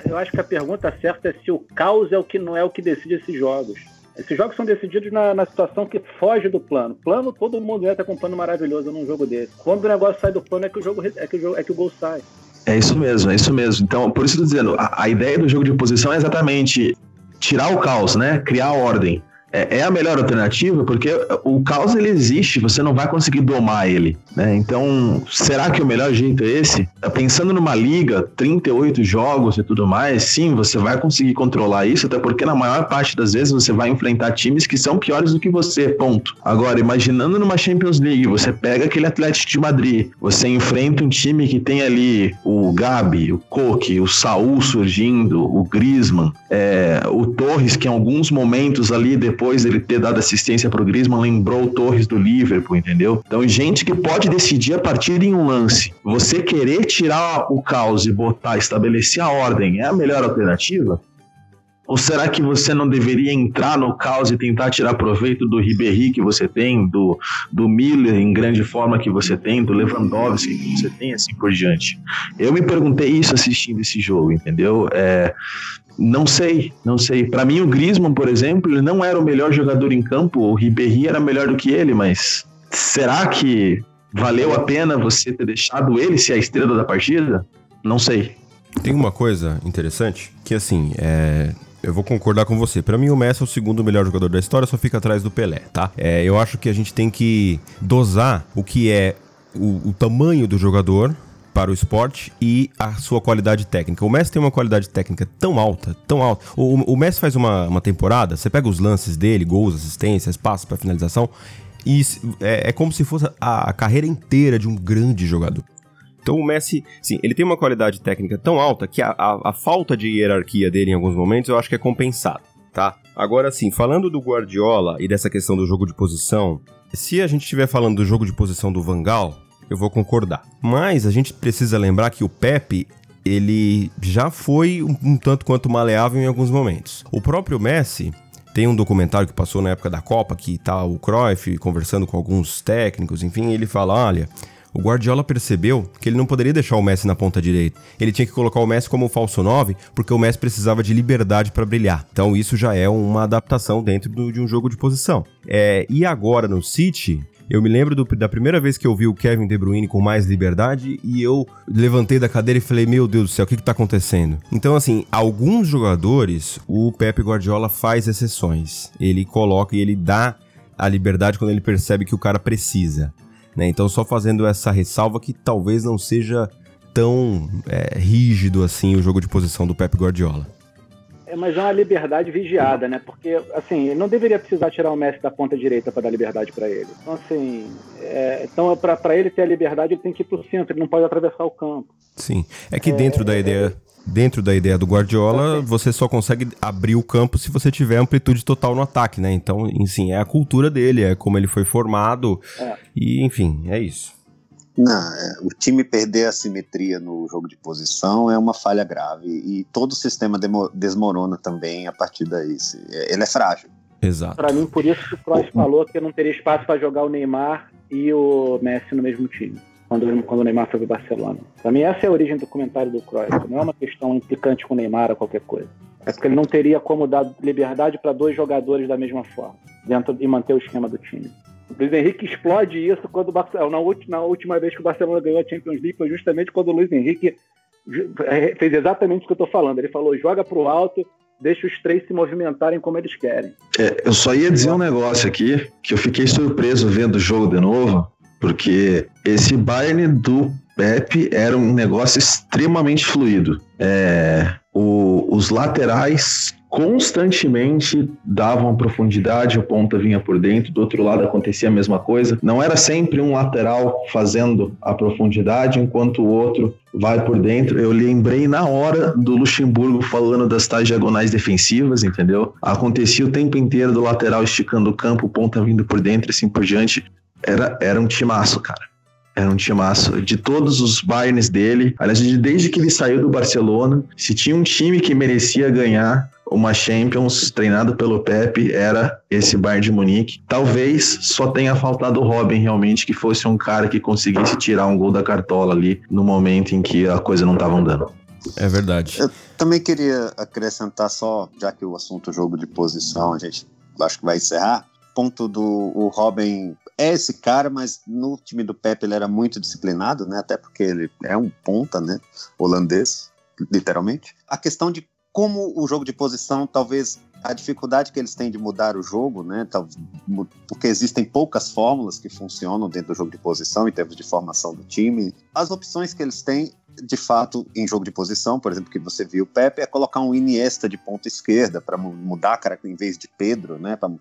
Eu acho que a pergunta certa é se o caos é o que não é o que decide esses jogos. Esses jogos são decididos na, na, situação que foge do plano. Plano, todo mundo entra com um plano maravilhoso num jogo desse. Quando o negócio sai do plano é que o jogo é que o, jogo, é que o gol sai. É isso mesmo, é isso mesmo. Então, por isso eu tô dizendo, a, a ideia do jogo de posição é exatamente tirar o caos, né? Criar ordem é, é, a melhor alternativa porque o caos ele existe, você não vai conseguir domar ele, né? Então, será que o melhor jeito é esse? Tá pensando numa liga, 38 jogos e tudo mais, sim, você vai conseguir controlar isso, até porque na maior parte das vezes você vai enfrentar times que são piores do que você, ponto. Agora, imaginando numa Champions League, você pega aquele Atlético de Madrid, você enfrenta um time que tem ali o Gabi, o Koke, o Saul surgindo, o Griezmann, é, o Torres, que em alguns momentos ali depois dele ter dado assistência pro Griezmann, lembrou o Torres do Liverpool, entendeu? Então, gente que pode decidir a partir em um lance. Você querer tirar o caos e botar, estabelecer a ordem, é a melhor alternativa? Ou será que você não deveria entrar no caos e tentar tirar proveito do Ribéry que você tem, do, do Miller em grande forma que você tem, do Lewandowski que você tem, assim por diante? Eu me perguntei isso assistindo esse jogo, entendeu? É, não sei, não sei. Para mim, o Griezmann, por exemplo, ele não era o melhor jogador em campo. O Ribéry era melhor do que ele, mas será que valeu a pena você ter deixado ele ser a estrela da partida? Não sei. Tem uma coisa interessante que, assim, é, eu vou concordar com você. Para mim, o Messi é o segundo melhor jogador da história, só fica atrás do Pelé, tá? É, eu acho que a gente tem que dosar o que é o, o tamanho do jogador para o esporte e a sua qualidade técnica. O Messi tem uma qualidade técnica tão alta, tão alta. O, o Messi faz uma, uma temporada, você pega os lances dele, gols, assistências, passos para finalização, e é, é, como se fosse a, a carreira inteira de um grande jogador. Então o Messi, sim, ele tem uma qualidade técnica tão alta que a, a, a, falta de hierarquia dele em alguns momentos eu acho que é compensado, tá? Agora sim, falando do Guardiola e dessa questão do jogo de posição, se a gente estiver falando do jogo de posição do Vangal, eu vou concordar. Mas a gente precisa lembrar que o Pepe ele já foi um, um, tanto quanto maleável em alguns momentos. O próprio Messi tem um documentário que passou na época da Copa que tá o Cruyff conversando com alguns técnicos, enfim, ele fala, olha, o Guardiola percebeu que ele não poderia deixar o Messi na ponta direita. Ele tinha que colocar o Messi como falso 9, porque o Messi precisava de liberdade para brilhar. Então isso já é uma adaptação dentro do, de um jogo de posição. É, e agora no City, eu me lembro do, da primeira vez que eu vi o Kevin De Bruyne com mais liberdade e eu levantei da cadeira e falei: Meu Deus do céu, o que, que tá acontecendo? Então, assim, alguns jogadores, o Pepe Guardiola faz exceções. Ele coloca e ele dá a liberdade quando ele percebe que o cara precisa. Né? Então, só fazendo essa ressalva que talvez não seja tão é, rígido assim o jogo de posição do Pepe Guardiola. É, mas é uma liberdade vigiada, né? Porque, assim, ele não deveria precisar tirar o Messi da ponta direita para dar liberdade para ele. Então, assim, é, então para ele ter a liberdade, ele tem que ir para o centro, ele não pode atravessar o campo. Sim, é que dentro é, da ideia... dentro da ideia do Guardiola, você só consegue abrir o campo se você tiver amplitude total no ataque, né? Então, enfim, é a cultura dele, é como ele foi formado. É. E, enfim, é isso. Não, é, o time perder a simetria no jogo de posição é uma falha grave e todo o sistema desmorona também a partir daí. Ele é frágil. Exato. Para mim, por isso que o Kroos falou que não teria espaço para jogar o Neymar e o Messi no mesmo time. Quando, quando o Neymar foi para o Barcelona. Para mim, essa é a origem do comentário do Kroos. Não é uma questão implicante com o Neymar ou qualquer coisa. É porque ele não teria como dar liberdade para dois jogadores da mesma forma, dentro e manter o esquema do time. O Luiz Henrique explode isso quando o Barcelona, na, última, na última vez que o Barcelona ganhou a Champions League foi justamente quando o Luiz Henrique é, fez exatamente o que eu estou falando. Ele falou: joga para o alto, deixa os três se movimentarem como eles querem. É, eu só ia dizer um negócio aqui que eu fiquei surpreso vendo o jogo de novo, porque esse Bayern do Pep era um negócio extremamente fluido. É, o, os laterais constantemente davam profundidade, o ponta vinha por dentro, do outro lado acontecia a mesma coisa. Não era sempre um lateral fazendo a profundidade enquanto o outro vai por dentro. Eu lembrei na hora do Luxemburgo falando das tais diagonais defensivas, entendeu? Acontecia o tempo inteiro do lateral esticando o campo, ponta vindo por dentro, assim por diante. Era, era um timaço, cara. Era um timaço de todos os Bayerns dele. Aliás, desde que ele saiu do Barcelona, se tinha um time que merecia ganhar uma Champions treinado pelo Pepe, era esse Bayern de Munique. Talvez só tenha faltado o Robin realmente, que fosse um cara que conseguisse tirar um gol da cartola ali no momento em que a coisa não estava andando. É verdade. Eu também queria acrescentar só, já que o assunto jogo de posição, a gente acho que vai encerrar. Ponto do o Robin é esse cara, mas no time do Pepe ele era muito disciplinado, né? Até porque ele é um ponta, né? Holandês, literalmente. A questão de como o jogo de posição, talvez a dificuldade que eles têm de mudar o jogo, né? Porque existem poucas fórmulas que funcionam dentro do jogo de posição em termos de formação do time. As opções que eles têm de fato, em jogo de posição, por exemplo, que você viu o Pepe, é colocar um Iniesta de ponta esquerda para mudar a em vez de Pedro, né? Para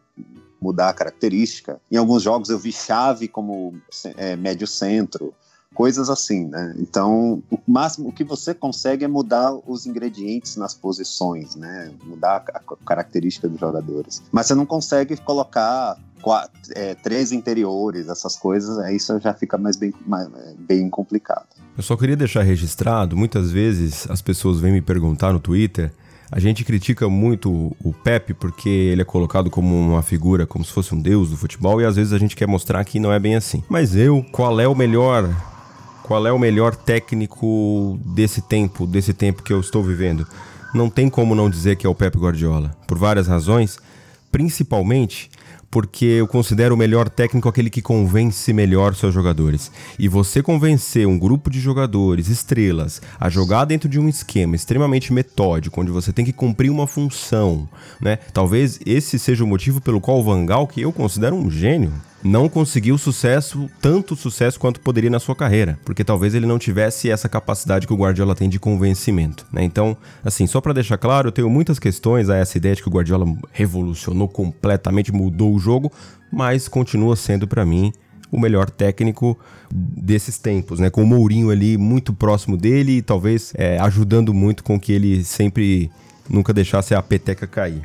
mudar a característica. Em alguns jogos eu vi Chave como é, médio centro, coisas assim, né? Então, o máximo o que você consegue é mudar os ingredientes nas posições, né? Mudar a característica dos jogadores. Mas você não consegue colocar quatro, é, três interiores, essas coisas, aí isso já fica mais bem, mais, bem complicado. Eu só queria deixar registrado, muitas vezes as pessoas vêm me perguntar no Twitter a gente critica muito o Pepe porque ele é colocado como uma figura, como se fosse um deus do futebol, e às vezes a gente quer mostrar que não é bem assim. Mas eu, qual é o melhor qual é o melhor técnico desse tempo, desse tempo que eu estou vivendo? Não tem como não dizer que é o Pep Guardiola, por várias razões, principalmente porque eu considero o melhor técnico aquele que convence melhor seus jogadores. E você convencer um grupo de jogadores, estrelas, a jogar dentro de um esquema extremamente metódico, onde você tem que cumprir uma função, né? Talvez esse seja o motivo pelo qual o Van que eu considero um gênio, não conseguiu sucesso, tanto sucesso quanto poderia na sua carreira, porque talvez ele não tivesse essa capacidade que o Guardiola tem de convencimento, né? Então, assim, só para deixar claro, eu tenho muitas questões a essa ideia de que o Guardiola revolucionou completamente, mudou o jogo, mas continua sendo para mim o melhor técnico desses tempos, né? Com o Mourinho ali muito próximo dele e talvez é, ajudando muito com que ele sempre nunca deixasse a peteca cair.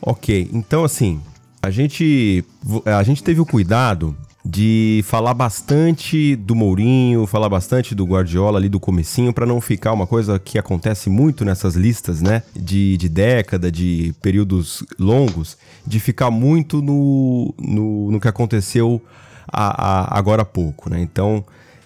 Ok, então assim, a gente, a gente teve o cuidado de falar bastante do Mourinho, falar bastante do Guardiola ali do comecinho, para não ficar uma coisa que acontece muito nessas listas, né? De, de década, de períodos longos, de ficar muito no, no, no que aconteceu a, a, agora há pouco, né? Então,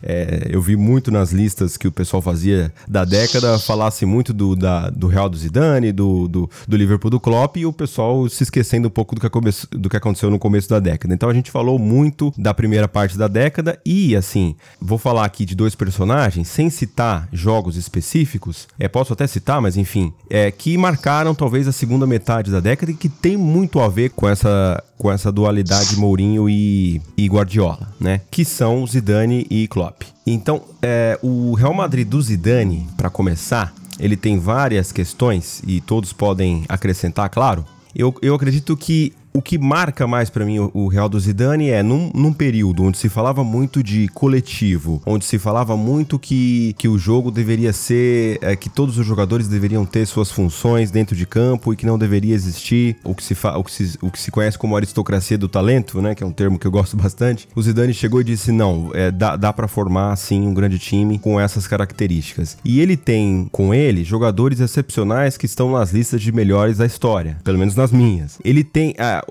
é, eu vi muito nas listas que o pessoal fazia da década, falasse muito do, da, do Real do Zidane, do, do, do, Liverpool do Klopp, e o pessoal se esquecendo um pouco do que, come, do que aconteceu no começo da década. Então a gente falou muito da primeira parte da década, e assim, vou falar aqui de dois personagens, sem citar jogos específicos, é, posso até citar, mas enfim, é, que marcaram talvez a segunda metade da década e que tem muito a ver com essa, com essa dualidade Mourinho e, e Guardiola, né? Que são Zidane e Klopp. Então, é, o Real Madrid do Zidane, para começar, ele tem várias questões e todos podem acrescentar, claro. Eu, eu acredito que o que marca mais para mim o, Real do Zidane é num, num, período onde se falava muito de coletivo, onde se falava muito que, que o jogo deveria ser, é, que todos os jogadores deveriam ter suas funções dentro de campo e que não deveria existir o que se, fa, o que se, o que se conhece como aristocracia do talento, né, que é um termo que eu gosto bastante. O Zidane chegou e disse não, é, dá, dá para formar sim um grande time com essas características. E ele tem com ele jogadores excepcionais que estão nas listas de melhores da história, pelo menos nas minhas. Ele tem. Ah,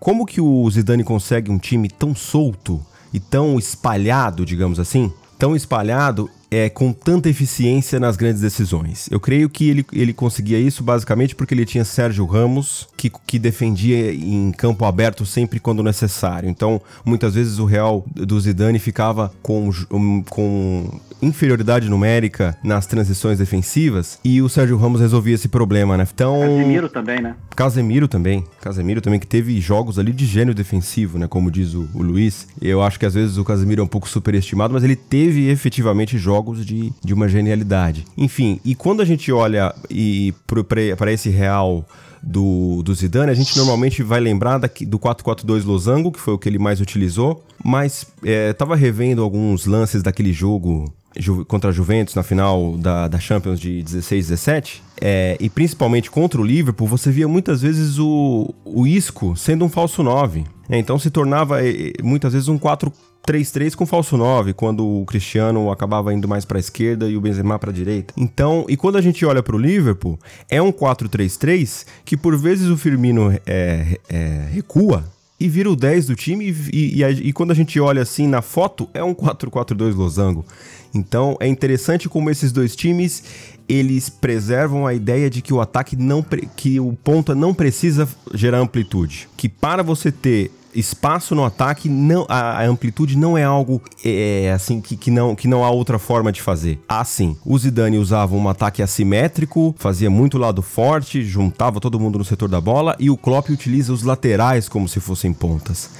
como que o Zidane consegue um time tão solto e tão espalhado, digamos assim? Tão espalhado é, com tanta eficiência nas grandes decisões. Eu creio que ele, ele conseguia isso basicamente porque ele tinha Sérgio Ramos, que, que defendia em campo aberto sempre quando necessário. Então, muitas vezes o Real do Zidane ficava com, com inferioridade numérica nas transições defensivas e o Sérgio Ramos resolvia esse problema, né? Então, Casemiro também, né? Casemiro também. Casemiro também que teve jogos ali de gênio defensivo, né? Como diz o, o Luiz. Eu acho que às vezes o Casemiro é um pouco superestimado, mas ele teve efetivamente jogos jogos de, de uma genialidade. Enfim, e quando a gente olha e para esse Real do, do Zidane, a gente normalmente vai lembrar daqui, do 4-4-2 Losango, que foi o que ele mais utilizou, mas estava é, revendo alguns lances daquele jogo contra a Juventus na final da, da Champions de 16 17 é, e principalmente contra o Liverpool, você via muitas vezes o, o Isco sendo um falso 9. É, então se tornava muitas vezes um 4 3-3 com falso 9, quando o Cristiano acabava indo mais para a esquerda e o Benzema para a direita. Então, e quando a gente olha para o Liverpool, é um 4-3-3 que por vezes o Firmino é, é, recua e vira o 10 do time e, e, e, quando a gente olha assim na foto, é um 4-4-2 losango. Então, é interessante como esses dois times eles preservam a ideia de que o ataque não que o ponta não precisa gerar amplitude, que para você ter espaço no ataque, não, a, a amplitude não é algo é, assim que, que, não, que não há outra forma de fazer. Assim, o Zidane usava um ataque assimétrico, fazia muito lado forte, juntava todo mundo no setor da bola e o Klopp utiliza os laterais como se fossem pontas.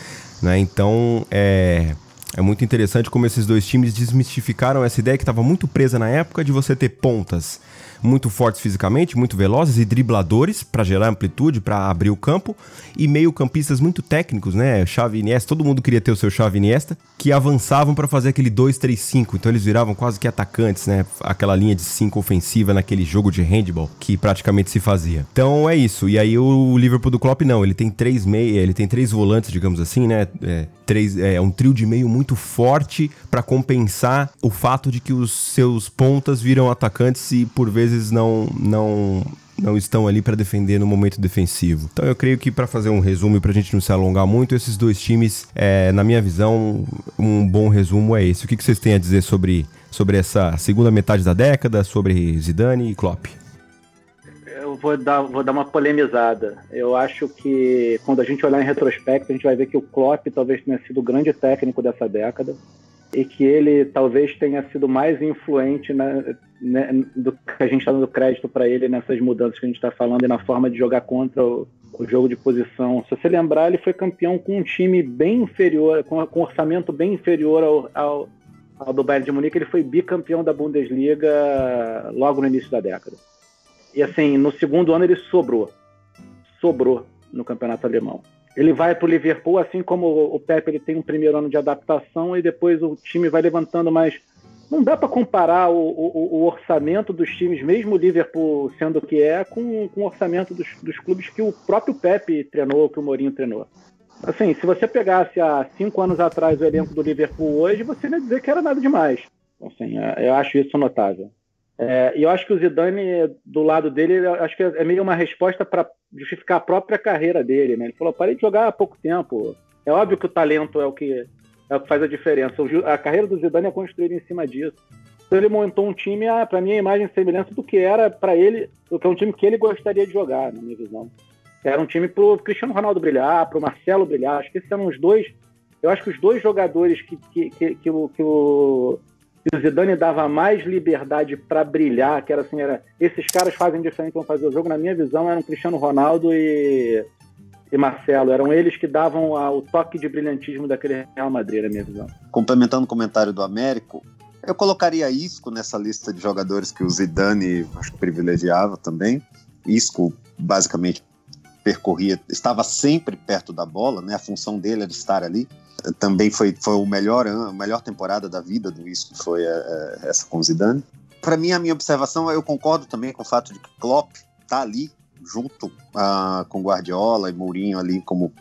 Né? Então, é, é muito interessante como esses dois times desmistificaram essa ideia que estava muito presa na época de você ter pontas muito fortes fisicamente, muito velozes e dribladores para gerar amplitude, para abrir o campo, e meio-campistas muito técnicos, né? Xavi Iniesta, todo mundo queria ter o seu Xavi Iniesta, que avançavam para fazer aquele 2-3-5, então eles viravam quase que atacantes, né? Aquela linha de 5 ofensiva naquele jogo de handball que praticamente se fazia. Então é isso. E aí o Liverpool do Klopp não, ele tem três meia, ele tem três volantes, digamos assim, né? É, três, é um trio de meio muito forte para compensar o fato de que os seus pontas viram atacantes e por vezes vezes não não não estão ali para defender no momento defensivo. Então eu creio que para fazer um resumo e para a gente não se alongar muito, esses dois times, é, na minha visão, um bom resumo é esse. O que, que vocês têm a dizer sobre, sobre essa segunda metade da década, sobre Zidane e Klopp? Eu vou dar, vou dar uma polemizada. Eu acho que quando a gente olhar em retrospecto, a gente vai ver que o Klopp talvez tenha sido o grande técnico dessa década e que ele talvez tenha sido mais influente na, né, do que a gente está dando crédito para ele nessas mudanças que a gente está falando e na forma de jogar contra o, o, jogo de posição. Se você lembrar, ele foi campeão com um time bem inferior, com, com um orçamento bem inferior ao, ao, ao do Bayern de Munique. Ele foi bicampeão da Bundesliga logo no início da década. E assim, no segundo ano ele sobrou. Sobrou no campeonato alemão. Ele vai para o Liverpool, assim como o Pepe ele tem um primeiro ano de adaptação e depois o time vai levantando mais. Não dá para comparar o, o, o, orçamento dos times, mesmo o Liverpool sendo o que é, com, com o orçamento dos, dos clubes que o próprio Pepe treinou, que o Mourinho treinou. Assim, se você pegasse há cinco anos atrás o elenco do Liverpool hoje, você ia dizer que era nada demais. Assim, é, eu acho isso notável. É, e eu acho que o Zidane, do lado dele, acho que é meio uma resposta para justificar a própria carreira dele. Né? Ele falou: parei de jogar há pouco tempo. É óbvio que o talento é o que, é o que faz a diferença. A carreira do Zidane é construída em cima disso. Então ele montou um time, ah, para mim, a imagem e semelhança do que era para ele, do que é um time que ele gostaria de jogar, na minha visão. Era um time pro Cristiano Ronaldo brilhar, pro Marcelo brilhar. Acho que esses eram os dois. Eu acho que os dois jogadores que, que, que, que, o, que o e o Zidane dava mais liberdade para brilhar, que era assim, era esses caras fazem diferente, vão fazer o jogo. Na minha visão, eram Cristiano Ronaldo e, e Marcelo. Eram eles que davam o toque de brilhantismo daquele Real Madrid, na minha visão. Complementando o comentário do Américo, eu colocaria Isco nessa lista de jogadores que o Zidane acho que privilegiava também. Isco, basicamente, percorria, estava sempre perto da bola, né? A função dele era estar ali. Também foi, foi o melhor a melhor temporada da vida do Isco, foi é, essa com Zidane. Para mim, a minha observação, eu concordo também com o fato de que Klopp tá ali junto uh, com Guardiola e Mourinho ali como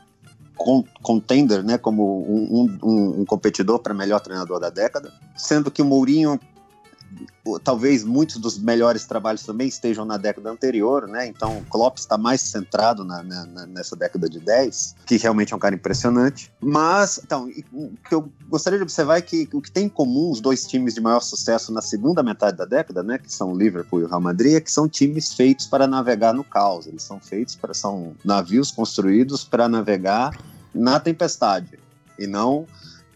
contender, né, como um, um, um competidor para melhor treinador da década, sendo que o Mourinho talvez muitos dos melhores trabalhos também estejam na década anterior, né? Então, Klopp está mais centrado na, na, nessa década de 10, que realmente é um cara impressionante. Mas, então, o que eu gostaria de observar é que o que tem em comum os dois times de maior sucesso na segunda metade da década, né? Que são o Liverpool e o Real Madrid, é que são times feitos para navegar no caos. Eles são feitos para são navios construídos para navegar na tempestade e não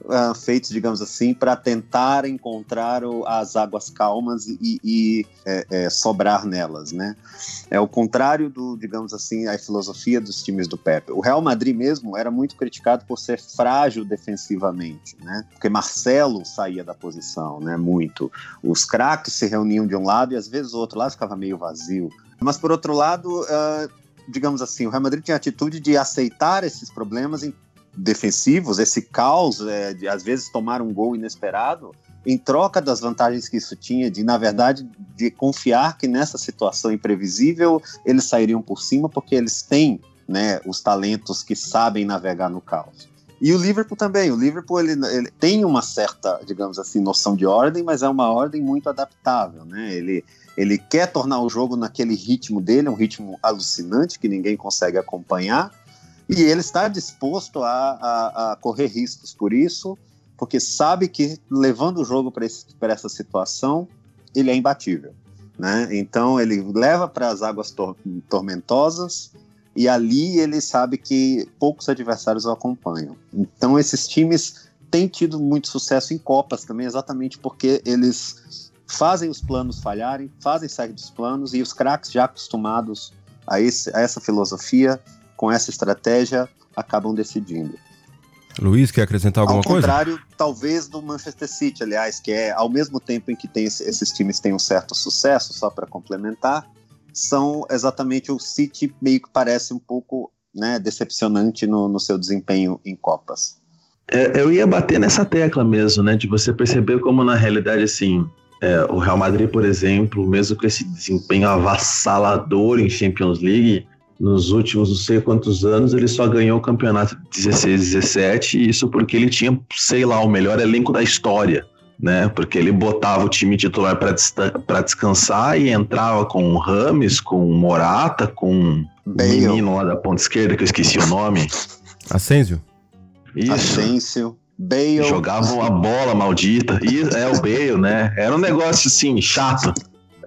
uh, feitos, digamos assim, para tentar encontrar o, as águas calmas e, e é, é, sobrar nelas, né? É o contrário do, digamos assim, a filosofia dos times do Pepe. O Real Madrid mesmo era muito criticado por ser frágil defensivamente, né? Porque Marcelo saía da posição, né? Muito. Os craques se reuniam de um lado e às vezes o outro lado ficava meio vazio. Mas por outro lado, uh, digamos assim, o Real Madrid tinha a atitude de aceitar esses problemas em defensivos, esse caos é, de às vezes tomar um gol inesperado, em troca das vantagens que isso tinha, de na verdade de confiar que nessa situação imprevisível eles sairiam por cima, porque eles têm né, os talentos que sabem navegar no caos. E o Liverpool também. O Liverpool ele, ele, tem uma certa, digamos assim, noção de ordem, mas é uma ordem muito adaptável, né? Ele, ele quer tornar o jogo naquele ritmo dele, um ritmo alucinante que ninguém consegue acompanhar, e ele está disposto a, a, a correr riscos por isso, porque sabe que levando o jogo para essa situação, ele é imbatível. Né? Então ele leva para as águas tor tormentosas e ali ele sabe que poucos adversários o acompanham. Então esses times têm tido muito sucesso em Copas também, exatamente porque eles fazem os planos falharem, fazem sair dos planos e os craques já acostumados a, esse, a essa filosofia com essa estratégia, acabam decidindo. Luiz, quer acrescentar alguma coisa? Ao contrário, coisa? talvez, do Manchester City, aliás, que é, ao mesmo tempo em que tem, esses times têm um certo sucesso, só para complementar, são exatamente o City meio que parece um pouco né, decepcionante no, no seu desempenho em Copas. É, eu ia bater nessa tecla mesmo, né, de você perceber como na realidade, assim, é, o Real Madrid, por exemplo, mesmo com esse desempenho avassalador em Champions League, nos últimos não sei quantos anos, ele só ganhou o campeonato 16, 17, isso porque ele tinha, sei lá, o melhor elenco da história, né? Porque ele botava o time titular para descansar e entrava com o Rames, com o Morata, com o menino lá da ponta esquerda, que eu esqueci o nome. Asensio. Isso. Asensio. Bale. Jogavam a bola maldita. E é o Bale, né? Era um negócio assim, chato.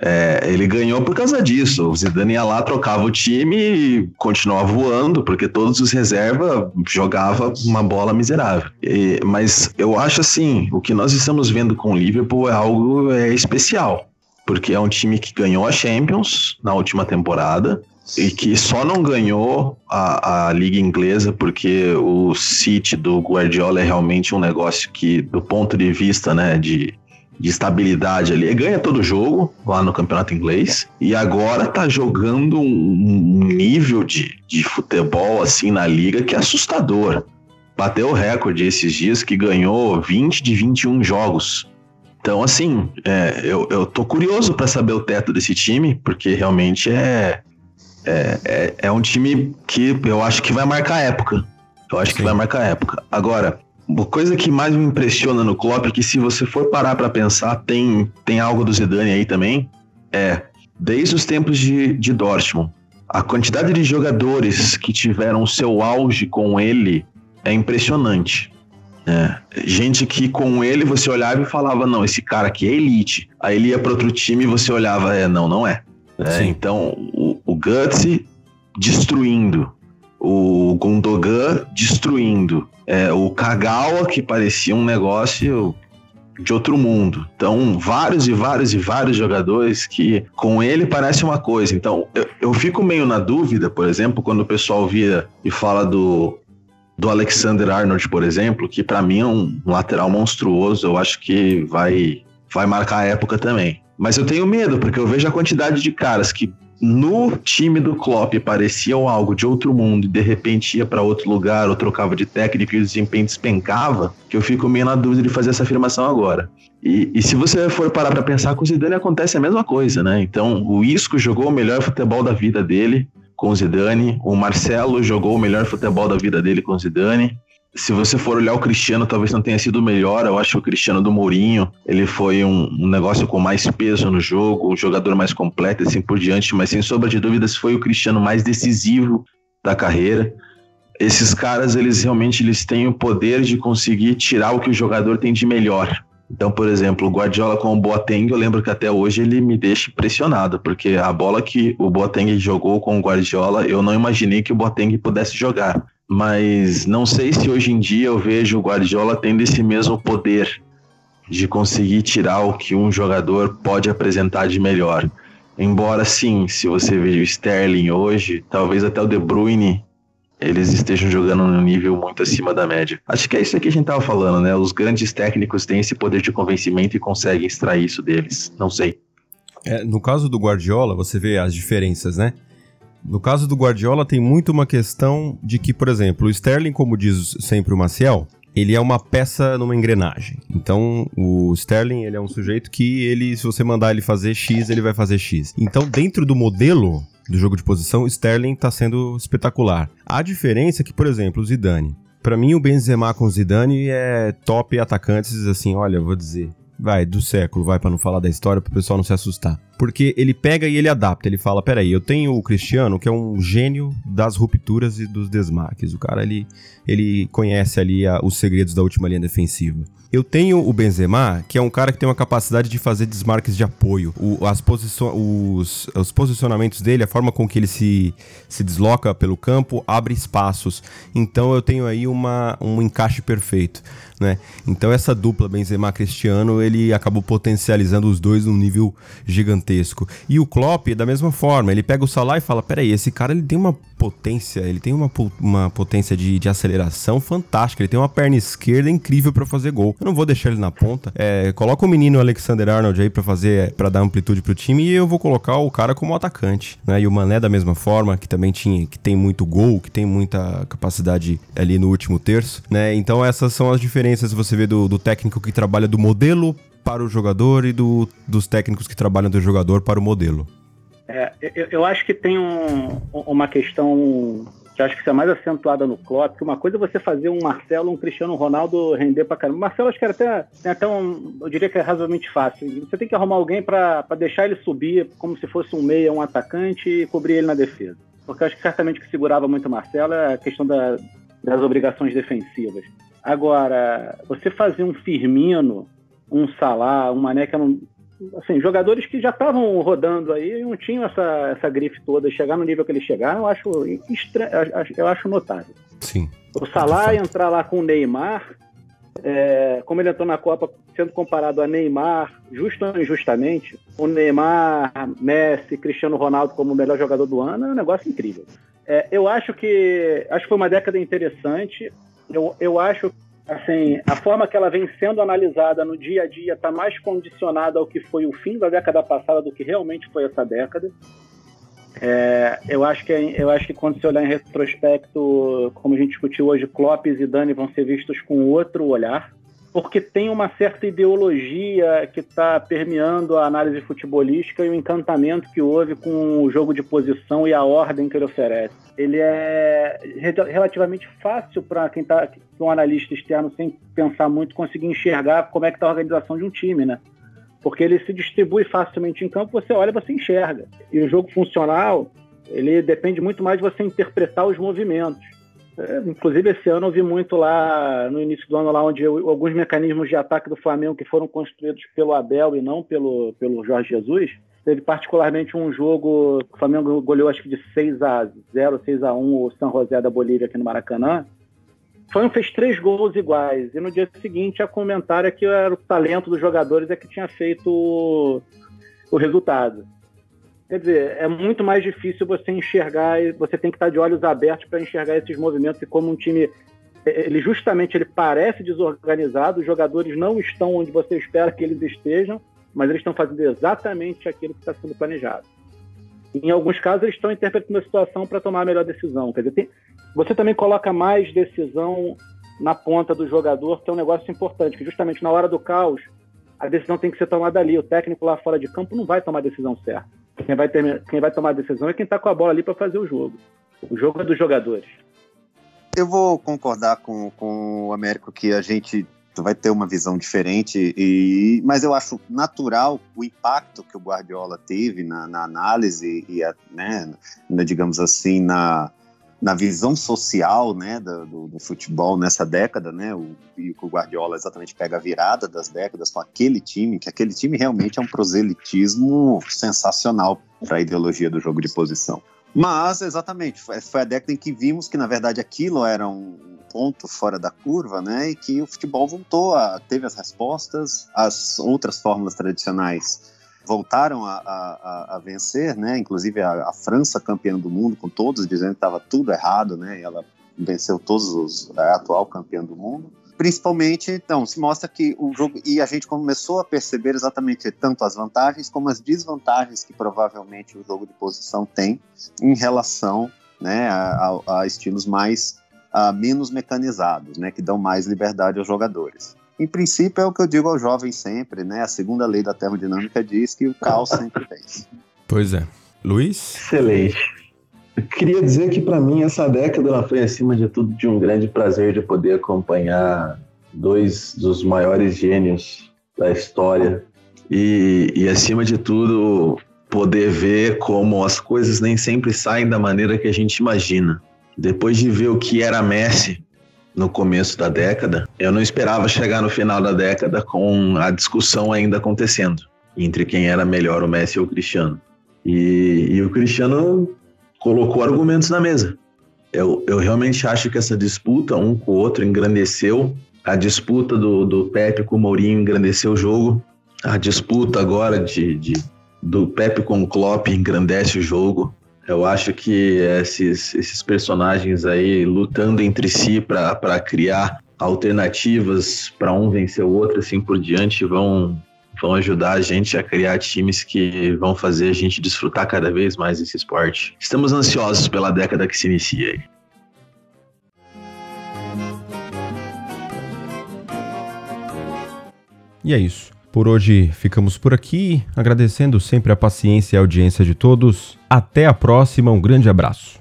É, ele ganhou por causa disso. O Zidane ia lá, trocava o time e continuava voando, porque todos os reservas jogavam uma bola miserável. E, mas eu acho assim, o que nós estamos vendo com o Liverpool é algo é, especial, porque é um time que ganhou a Champions na última temporada, e que só não ganhou a, a liga inglesa porque o City do Guardiola é realmente um negócio que, do ponto de vista né, de de estabilidade ali. Ele ganha todo jogo lá no campeonato inglês e agora tá jogando um nível de, de futebol assim na liga que é assustador. Bateu o recorde esses dias que ganhou 20 de 21 jogos. Então, assim, é, eu, eu tô curioso para saber o teto desse time, porque realmente é, é, é, é, um time que eu acho que vai marcar época. Eu acho Sim. que vai marcar época. Agora, uma coisa que mais me impressiona no Klopp é que se você for parar para pensar, tem, tem algo do Zidane aí também, é desde os tempos de, de Dortmund, a quantidade de jogadores que tiveram seu auge com ele é impressionante. É, gente que com ele você olhava e falava, não, esse cara aqui é elite. Aí ele ia para outro time e você olhava, é, não, não é. é então, o, o Guts destruindo, o Gundogan destruindo, é, o Kagawa, que parecia um negócio de outro mundo. Então, vários e vários e vários jogadores que com ele parece uma coisa. Então, eu, eu fico meio na dúvida, por exemplo, quando o pessoal via e fala do, do Alexander Arnold, por exemplo, que para mim é um lateral monstruoso, eu acho que vai, vai marcar a época também. Mas eu tenho medo, porque eu vejo a quantidade de caras que no time do Klopp parecia algo de outro mundo e de repente ia para outro lugar ou trocava de técnico e o desempenho despencava, que eu fico meio na dúvida de fazer essa afirmação agora. E, e se você for parar para pensar com o Zidane acontece a mesma coisa, né? Então o Isco jogou o melhor futebol da vida dele com o Zidane, o Marcelo jogou o melhor futebol da vida dele com o Zidane, se você for olhar o Cristiano, talvez não tenha sido melhor. Eu acho que o Cristiano do Mourinho, ele foi um, um, negócio com mais peso no jogo, um jogador mais completo, assim por diante. Mas sem sombra de dúvidas, foi o Cristiano mais decisivo da carreira. Esses caras, eles realmente eles têm o poder de conseguir tirar o que o jogador tem de melhor. Então, por exemplo, o Guardiola com o Boateng, eu lembro que até hoje ele me deixa impressionado, porque a bola que o Boateng jogou com o Guardiola, eu não imaginei que o Boateng pudesse jogar mas não sei se hoje em dia eu vejo o Guardiola tendo esse mesmo poder de conseguir tirar o que um jogador pode apresentar de melhor. Embora sim, se você veja o Sterling hoje, talvez até o De Bruyne, eles estejam jogando num nível muito acima da média. Acho que é isso que a gente tava falando, né? Os grandes técnicos têm esse poder de convencimento e conseguem extrair isso deles. Não sei. É, no caso do Guardiola, você vê as diferenças, né? No caso do Guardiola, tem muito uma questão de que, por exemplo, o Sterling, como diz sempre o Maciel, ele é uma peça numa engrenagem. Então, o Sterling, ele é um sujeito que ele, se você mandar ele fazer X, ele vai fazer X. Então, dentro do modelo do jogo de posição, Sterling está sendo espetacular. A diferença é que, por exemplo, o Zidane. Para mim, o Benzema com o Zidane é top atacantes, assim, olha, vou dizer, vai, do século, vai, para não falar da história, para o pessoal não se assustar. Porque ele pega e ele adapta, ele fala, peraí, eu tenho o Cristiano, que é um gênio das rupturas e dos desmarques. O cara, ele, ele conhece ali a, os segredos da última linha defensiva. Eu tenho o Benzema, que é um cara que tem uma capacidade de fazer desmarques de apoio. O, as os, os posicionamentos dele, a forma com que ele se, se desloca pelo campo, abre espaços. Então eu tenho aí uma, um encaixe perfeito. Né? Então essa dupla Benzema-Cristiano, ele acabou potencializando os dois num nível gigantesco. E o Klopp, da mesma forma, ele pega o Salah e fala, peraí, esse cara ele tem uma potência, ele tem uma, uma potência de, de aceleração fantástica, ele tem uma perna esquerda incrível para fazer gol. Eu não vou deixar ele na ponta. É, coloca o menino Alexander Arnold aí para fazer, para dar amplitude pro time e eu vou colocar o cara como atacante, né? E o Mané da mesma forma, que também tinha, que tem muito gol, que tem muita capacidade ali no último terço, né? Então essas são as diferenças você vê do, do técnico que trabalha do modelo para o jogador e do, dos técnicos que trabalham do jogador para o modelo. É, eu, eu, acho que tem um, uma questão que acho que é mais acentuada no Klopp, que uma coisa é você fazer um Marcelo, um Cristiano Ronaldo render pra caramba. Marcelo acho que era até, até um, eu diria que é razoavelmente fácil. Você tem que arrumar alguém para deixar ele subir como se fosse um meia, um atacante e cobrir ele na defesa. Porque eu acho que certamente o que segurava muito o Marcelo é a questão da, das obrigações defensivas. Agora, você fazer um Firmino, um Salah, um Mané que não, assim, jogadores que já estavam rodando aí e não tinham essa, essa grife toda, chegar no nível que eles chegaram, eu acho, eu acho notável. Sim. O Salah entrar lá com o Neymar, é, como ele entrou na Copa sendo comparado a Neymar, justo ou injustamente, o Neymar, Messi, Cristiano Ronaldo como o melhor jogador do ano, é um negócio incrível. É, eu acho que acho que foi uma década interessante. Eu, eu acho assim, a forma que ela vem sendo analisada no dia a dia está mais condicionada ao que foi o fim da década passada do que realmente foi essa década. É, eu, acho que, eu acho que quando se olhar em retrospecto, como a gente discutiu hoje, Klopp e Zidane vão ser vistos com outro olhar porque tem uma certa ideologia que está permeando a análise futebolística e o encantamento que houve com o jogo de posição e a ordem que ele oferece. Ele é relativamente fácil para quem está, um analista externo, sem pensar muito, conseguir enxergar como é que está a organização de um time, né? Porque ele se distribui facilmente em campo, você olha você enxerga. E o jogo funcional, ele depende muito mais de você interpretar os movimentos. É, inclusive, esse ano eu vi muito lá, no início do ano, lá onde eu, alguns mecanismos de ataque do Flamengo que foram construídos pelo Abel e não pelo, pelo Jorge Jesus. Teve particularmente um jogo, o Flamengo goleou acho que de 6 a 0 6 a 1 o San José da Bolívia aqui no Maracanã. O Flamengo fez três gols iguais. E no dia seguinte a comentário é que era o talento dos jogadores é que tinha feito o, o resultado. Quer dizer, é muito mais difícil você enxergar, você tem que estar de olhos abertos para enxergar esses movimentos e como um time ele justamente ele parece desorganizado, os jogadores não estão onde você espera que eles estejam, mas eles estão fazendo exatamente aquilo que está sendo planejado. em alguns casos, eles estão interpretando a situação para tomar a melhor decisão. Quer dizer, tem, você também coloca mais decisão na ponta do jogador, que é um negócio importante, que justamente na hora do caos, a decisão tem que ser tomada ali. O técnico lá fora de campo não vai tomar a decisão certa. Quem vai, ter, quem vai tomar a decisão é quem está com a bola ali para fazer o jogo. O jogo é dos jogadores. Eu vou concordar com, com o Américo que a gente vai ter uma visão diferente, e, mas eu acho natural o impacto que o Guardiola teve na, na análise e, a, né, digamos assim, na, na visão social né, do, do, futebol nessa década, né, o, o Guardiola exatamente pega a virada das décadas com aquele time, que aquele time realmente é um proselitismo sensacional para a ideologia do jogo de posição. Mas, exatamente, foi, foi a década em que vimos que, na verdade, aquilo era um ponto fora da curva, né? E que o futebol voltou a. teve as respostas, as outras fórmulas tradicionais voltaram a, a, a vencer, né? Inclusive a, a, França campeã do mundo, com todos dizendo que estava tudo errado, né? E ela venceu todos os. a atual campeã do mundo principalmente, então, se mostra que o jogo. E a gente começou a perceber exatamente tanto as vantagens como as desvantagens que provavelmente o jogo de posição tem em relação né, a, a, estilos mais menos mecanizados, né, que dão mais liberdade aos jogadores. Em princípio, é o que eu digo aos jovens sempre, né? A segunda lei da termodinâmica diz que o caos sempre vence. Pois é. Luiz? Excelente. Eu queria dizer que para mim essa década ela foi acima de tudo de um grande prazer de poder acompanhar dois dos maiores gênios da história e, e acima de tudo poder ver como as coisas nem sempre saem da maneira que a gente imagina. Depois de ver o que era Messi no começo da década, eu não esperava chegar no final da década com a discussão ainda acontecendo entre quem era melhor, o Messi ou o Cristiano. E, e o Cristiano colocou argumentos na mesa. Eu, eu realmente acho que essa disputa, um com o outro, engrandeceu. A disputa do, do Pepe com o Mourinho engrandeceu o jogo. A disputa agora de, de do Pepe com o Klopp engrandece o jogo. Eu acho que esses, esses personagens aí lutando entre si para criar alternativas para um vencer o outro, assim por diante, vão, vão ajudar a gente a criar times que vão fazer a gente desfrutar cada vez mais esse esporte. Estamos ansiosos pela década que se inicia aí. E é isso. Por hoje ficamos por aqui, agradecendo sempre a paciência e a audiência de todos. Até a próxima, um grande abraço.